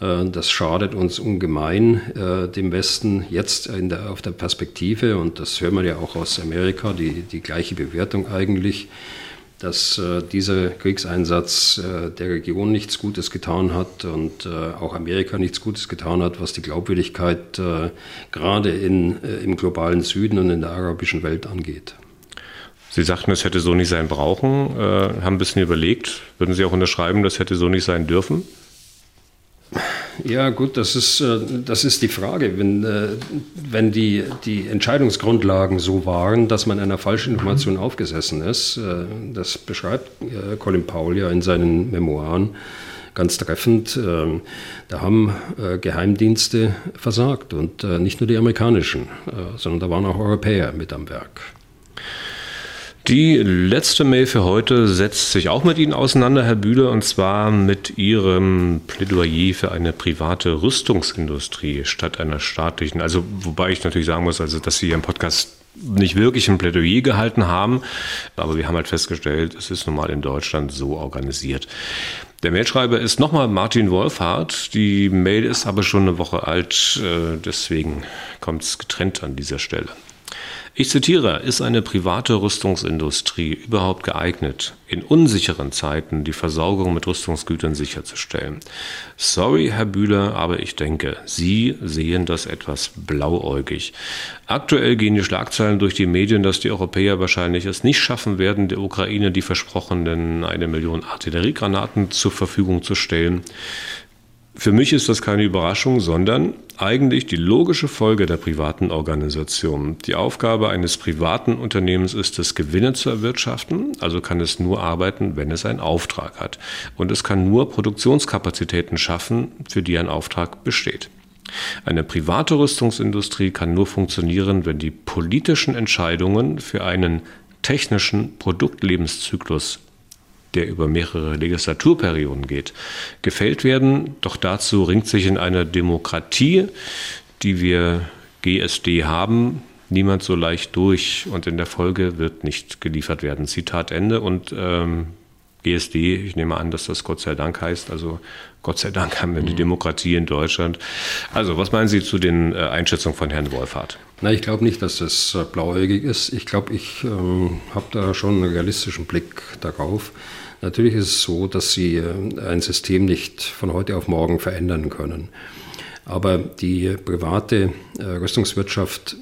Äh, das schadet uns ungemein, dem Westen jetzt der, auf der Perspektive. Und das hört man ja auch aus Amerika, die, die gleiche Bewertung eigentlich dass äh, dieser Kriegseinsatz äh, der Region nichts Gutes getan hat und äh, auch Amerika nichts Gutes getan hat, was die Glaubwürdigkeit äh, gerade äh, im globalen Süden und in der arabischen Welt angeht. Sie sagten, es hätte so nicht sein brauchen, äh, haben ein bisschen überlegt. Würden Sie auch unterschreiben, das hätte so nicht sein dürfen? Ja, gut, das ist, äh, das ist die Frage. Wenn, äh, wenn die, die Entscheidungsgrundlagen so waren, dass man einer falschen Information aufgesessen ist, äh, das beschreibt Colin Powell ja in seinen Memoiren ganz treffend, da haben Geheimdienste versagt und nicht nur die amerikanischen, sondern da waren auch Europäer mit am Werk. Die letzte Mail für heute setzt sich auch mit Ihnen auseinander, Herr Bühler, und zwar mit Ihrem Plädoyer für eine private Rüstungsindustrie statt einer staatlichen. Also, wobei ich natürlich sagen muss, also, dass Sie Ihren Podcast nicht wirklich ein Plädoyer gehalten haben, aber wir haben halt festgestellt, es ist nun mal in Deutschland so organisiert. Der Mailschreiber ist nochmal Martin Wolfhardt. Die Mail ist aber schon eine Woche alt, äh, deswegen kommt es getrennt an dieser Stelle. Ich zitiere, ist eine private Rüstungsindustrie überhaupt geeignet, in unsicheren Zeiten die Versorgung mit Rüstungsgütern sicherzustellen? Sorry, Herr Bühler, aber ich denke, Sie sehen das etwas blauäugig. Aktuell gehen die Schlagzeilen durch die Medien, dass die Europäer wahrscheinlich es nicht schaffen werden, der Ukraine die versprochenen eine Million Artilleriegranaten zur Verfügung zu stellen. Für mich ist das keine Überraschung, sondern eigentlich die logische Folge der privaten Organisation. Die Aufgabe eines privaten Unternehmens ist es, Gewinne zu erwirtschaften, also kann es nur arbeiten, wenn es einen Auftrag hat. Und es kann nur Produktionskapazitäten schaffen, für die ein Auftrag besteht. Eine private Rüstungsindustrie kann nur funktionieren, wenn die politischen Entscheidungen für einen technischen Produktlebenszyklus der über mehrere Legislaturperioden geht, gefällt werden. Doch dazu ringt sich in einer Demokratie, die wir GSD haben, niemand so leicht durch und in der Folge wird nicht geliefert werden. Zitat Ende und ähm, GSD, ich nehme an, dass das Gott sei Dank heißt, also Gott sei Dank haben wir die mhm. Demokratie in Deutschland. Also, was meinen Sie zu den äh, Einschätzungen von Herrn Wolfhardt? Na, ich glaube nicht, dass das äh, blauäugig ist. Ich glaube, ich ähm, habe da schon einen realistischen Blick darauf. Natürlich ist es so, dass Sie äh, ein System nicht von heute auf morgen verändern können. Aber die private äh, Rüstungswirtschaft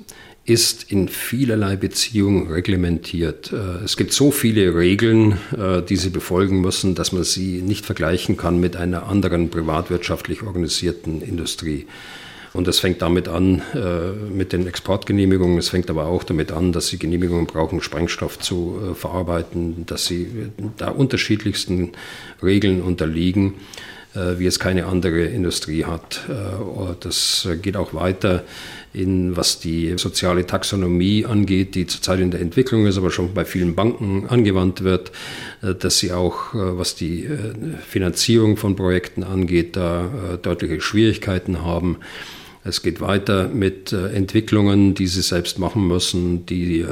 ist in vielerlei Beziehungen reglementiert. Es gibt so viele Regeln, die sie befolgen müssen, dass man sie nicht vergleichen kann mit einer anderen privatwirtschaftlich organisierten Industrie. Und das fängt damit an äh, mit den Exportgenehmigungen. Es fängt aber auch damit an, dass sie Genehmigungen brauchen, Sprengstoff zu äh, verarbeiten, dass sie da unterschiedlichsten Regeln unterliegen äh, wie es keine andere Industrie hat. Äh, das geht auch weiter in was die soziale Taxonomie angeht, die zurzeit in der Entwicklung ist, aber schon bei vielen Banken angewandt wird, äh, dass sie auch, was die Finanzierung von Projekten angeht, da deutliche Schwierigkeiten haben. Es geht weiter mit äh, Entwicklungen, die sie selbst machen müssen, die äh,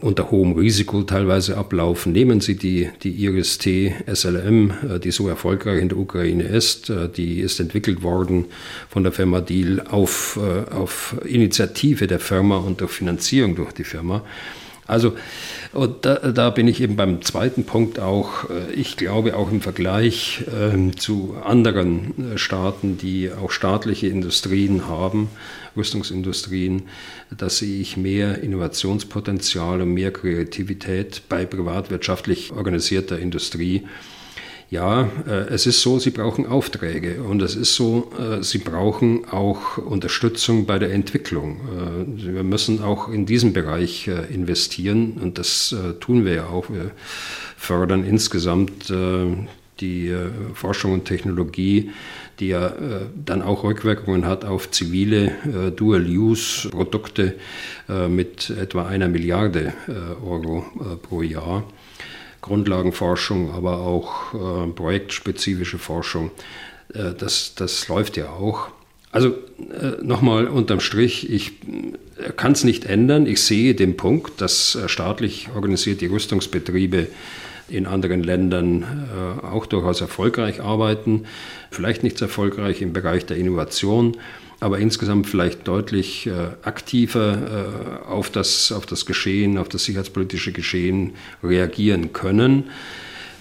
unter hohem Risiko teilweise ablaufen. Nehmen Sie die, die IRIS-T SLM, äh, die so erfolgreich in der Ukraine ist. Die ist entwickelt worden von der Firma Deal auf, auf Initiative der Firma und durch Finanzierung durch die Firma. Also und da, da, bin ich eben beim zweiten Punkt auch, äh, ich glaube auch im Vergleich äh, zu anderen äh, Staaten, die auch staatliche Industrien haben, Rüstungsindustrien, da sehe ich mehr Innovationspotenzial und mehr Kreativität bei privatwirtschaftlich organisierter Industrie ja, äh, es ist so, sie brauchen Aufträge und es ist so, äh, sie brauchen auch Unterstützung bei der Entwicklung. Äh, wir müssen auch in diesem Bereich investieren und das tun wir ja auch. Wir fördern insgesamt die Forschung und Technologie, die ja dann auch Rückwirkungen hat auf zivile Dual-Use-Produkte mit etwa einer Milliarde Euro pro Jahr. Grundlagenforschung, aber auch äh, projektspezifische Forschung. Äh, das, das läuft ja auch. Also äh, nochmal unterm Strich, ich äh, kann es nicht ändern. Ich sehe den Punkt, dass äh, staatlich organisierte Rüstungsbetriebe in anderen Ländern auch durchaus erfolgreich arbeiten, vielleicht nicht so erfolgreich im Bereich der Innovation, aber insgesamt vielleicht deutlich äh, aktiver äh, auf, das, auf das Geschehen, auf das sicherheitspolitische Geschehen reagieren können.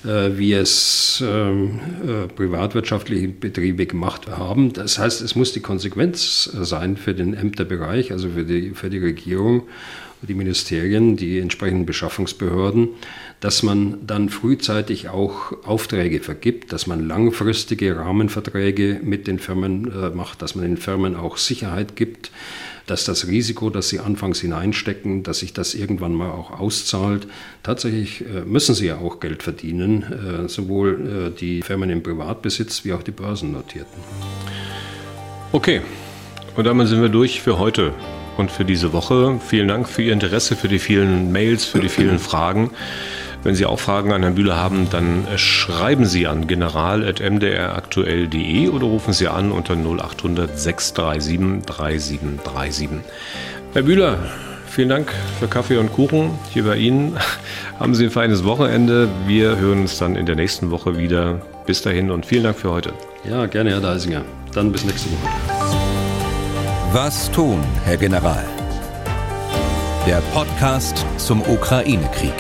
Äh, wie es ähm, äh, privatwirtschaftliche Betriebe gemacht haben. Das heißt, es muss die Konsequenz sein für den Ämterbereich, also für die, für die Regierung, die Ministerien, die entsprechenden Beschaffungsbehörden, dass man dann frühzeitig auch Aufträge vergibt, dass man langfristige Rahmenverträge mit den Firmen äh, macht, dass man den Firmen auch Sicherheit gibt, dass das Risiko, das sie anfangs hineinstecken, dass sich das irgendwann mal auch auszahlt. Tatsächlich äh, müssen sie ja auch Geld verdienen, äh, sowohl die Firmen im Privatbesitz wie auch die börsennotierten. Okay, und damit sind wir durch für heute und für diese Woche. Vielen Dank für Ihr Interesse, für die vielen Mails, für die vielen Fragen. Wenn Sie auch Fragen an Herrn Bühler haben, dann schreiben Sie an general.mdraktuell.de oder rufen Sie an unter 0800 637 3737. Herr Bühler, vielen Dank für Kaffee und Kuchen hier bei Ihnen. Haben Sie ein feines Wochenende. Wir hören uns dann in der nächsten Woche wieder. Bis dahin und vielen Dank für heute. Ja, gerne, Herr Deisinger. Dann bis nächste Woche. Was tun, Herr General? Der Podcast zum Ukraine-Krieg.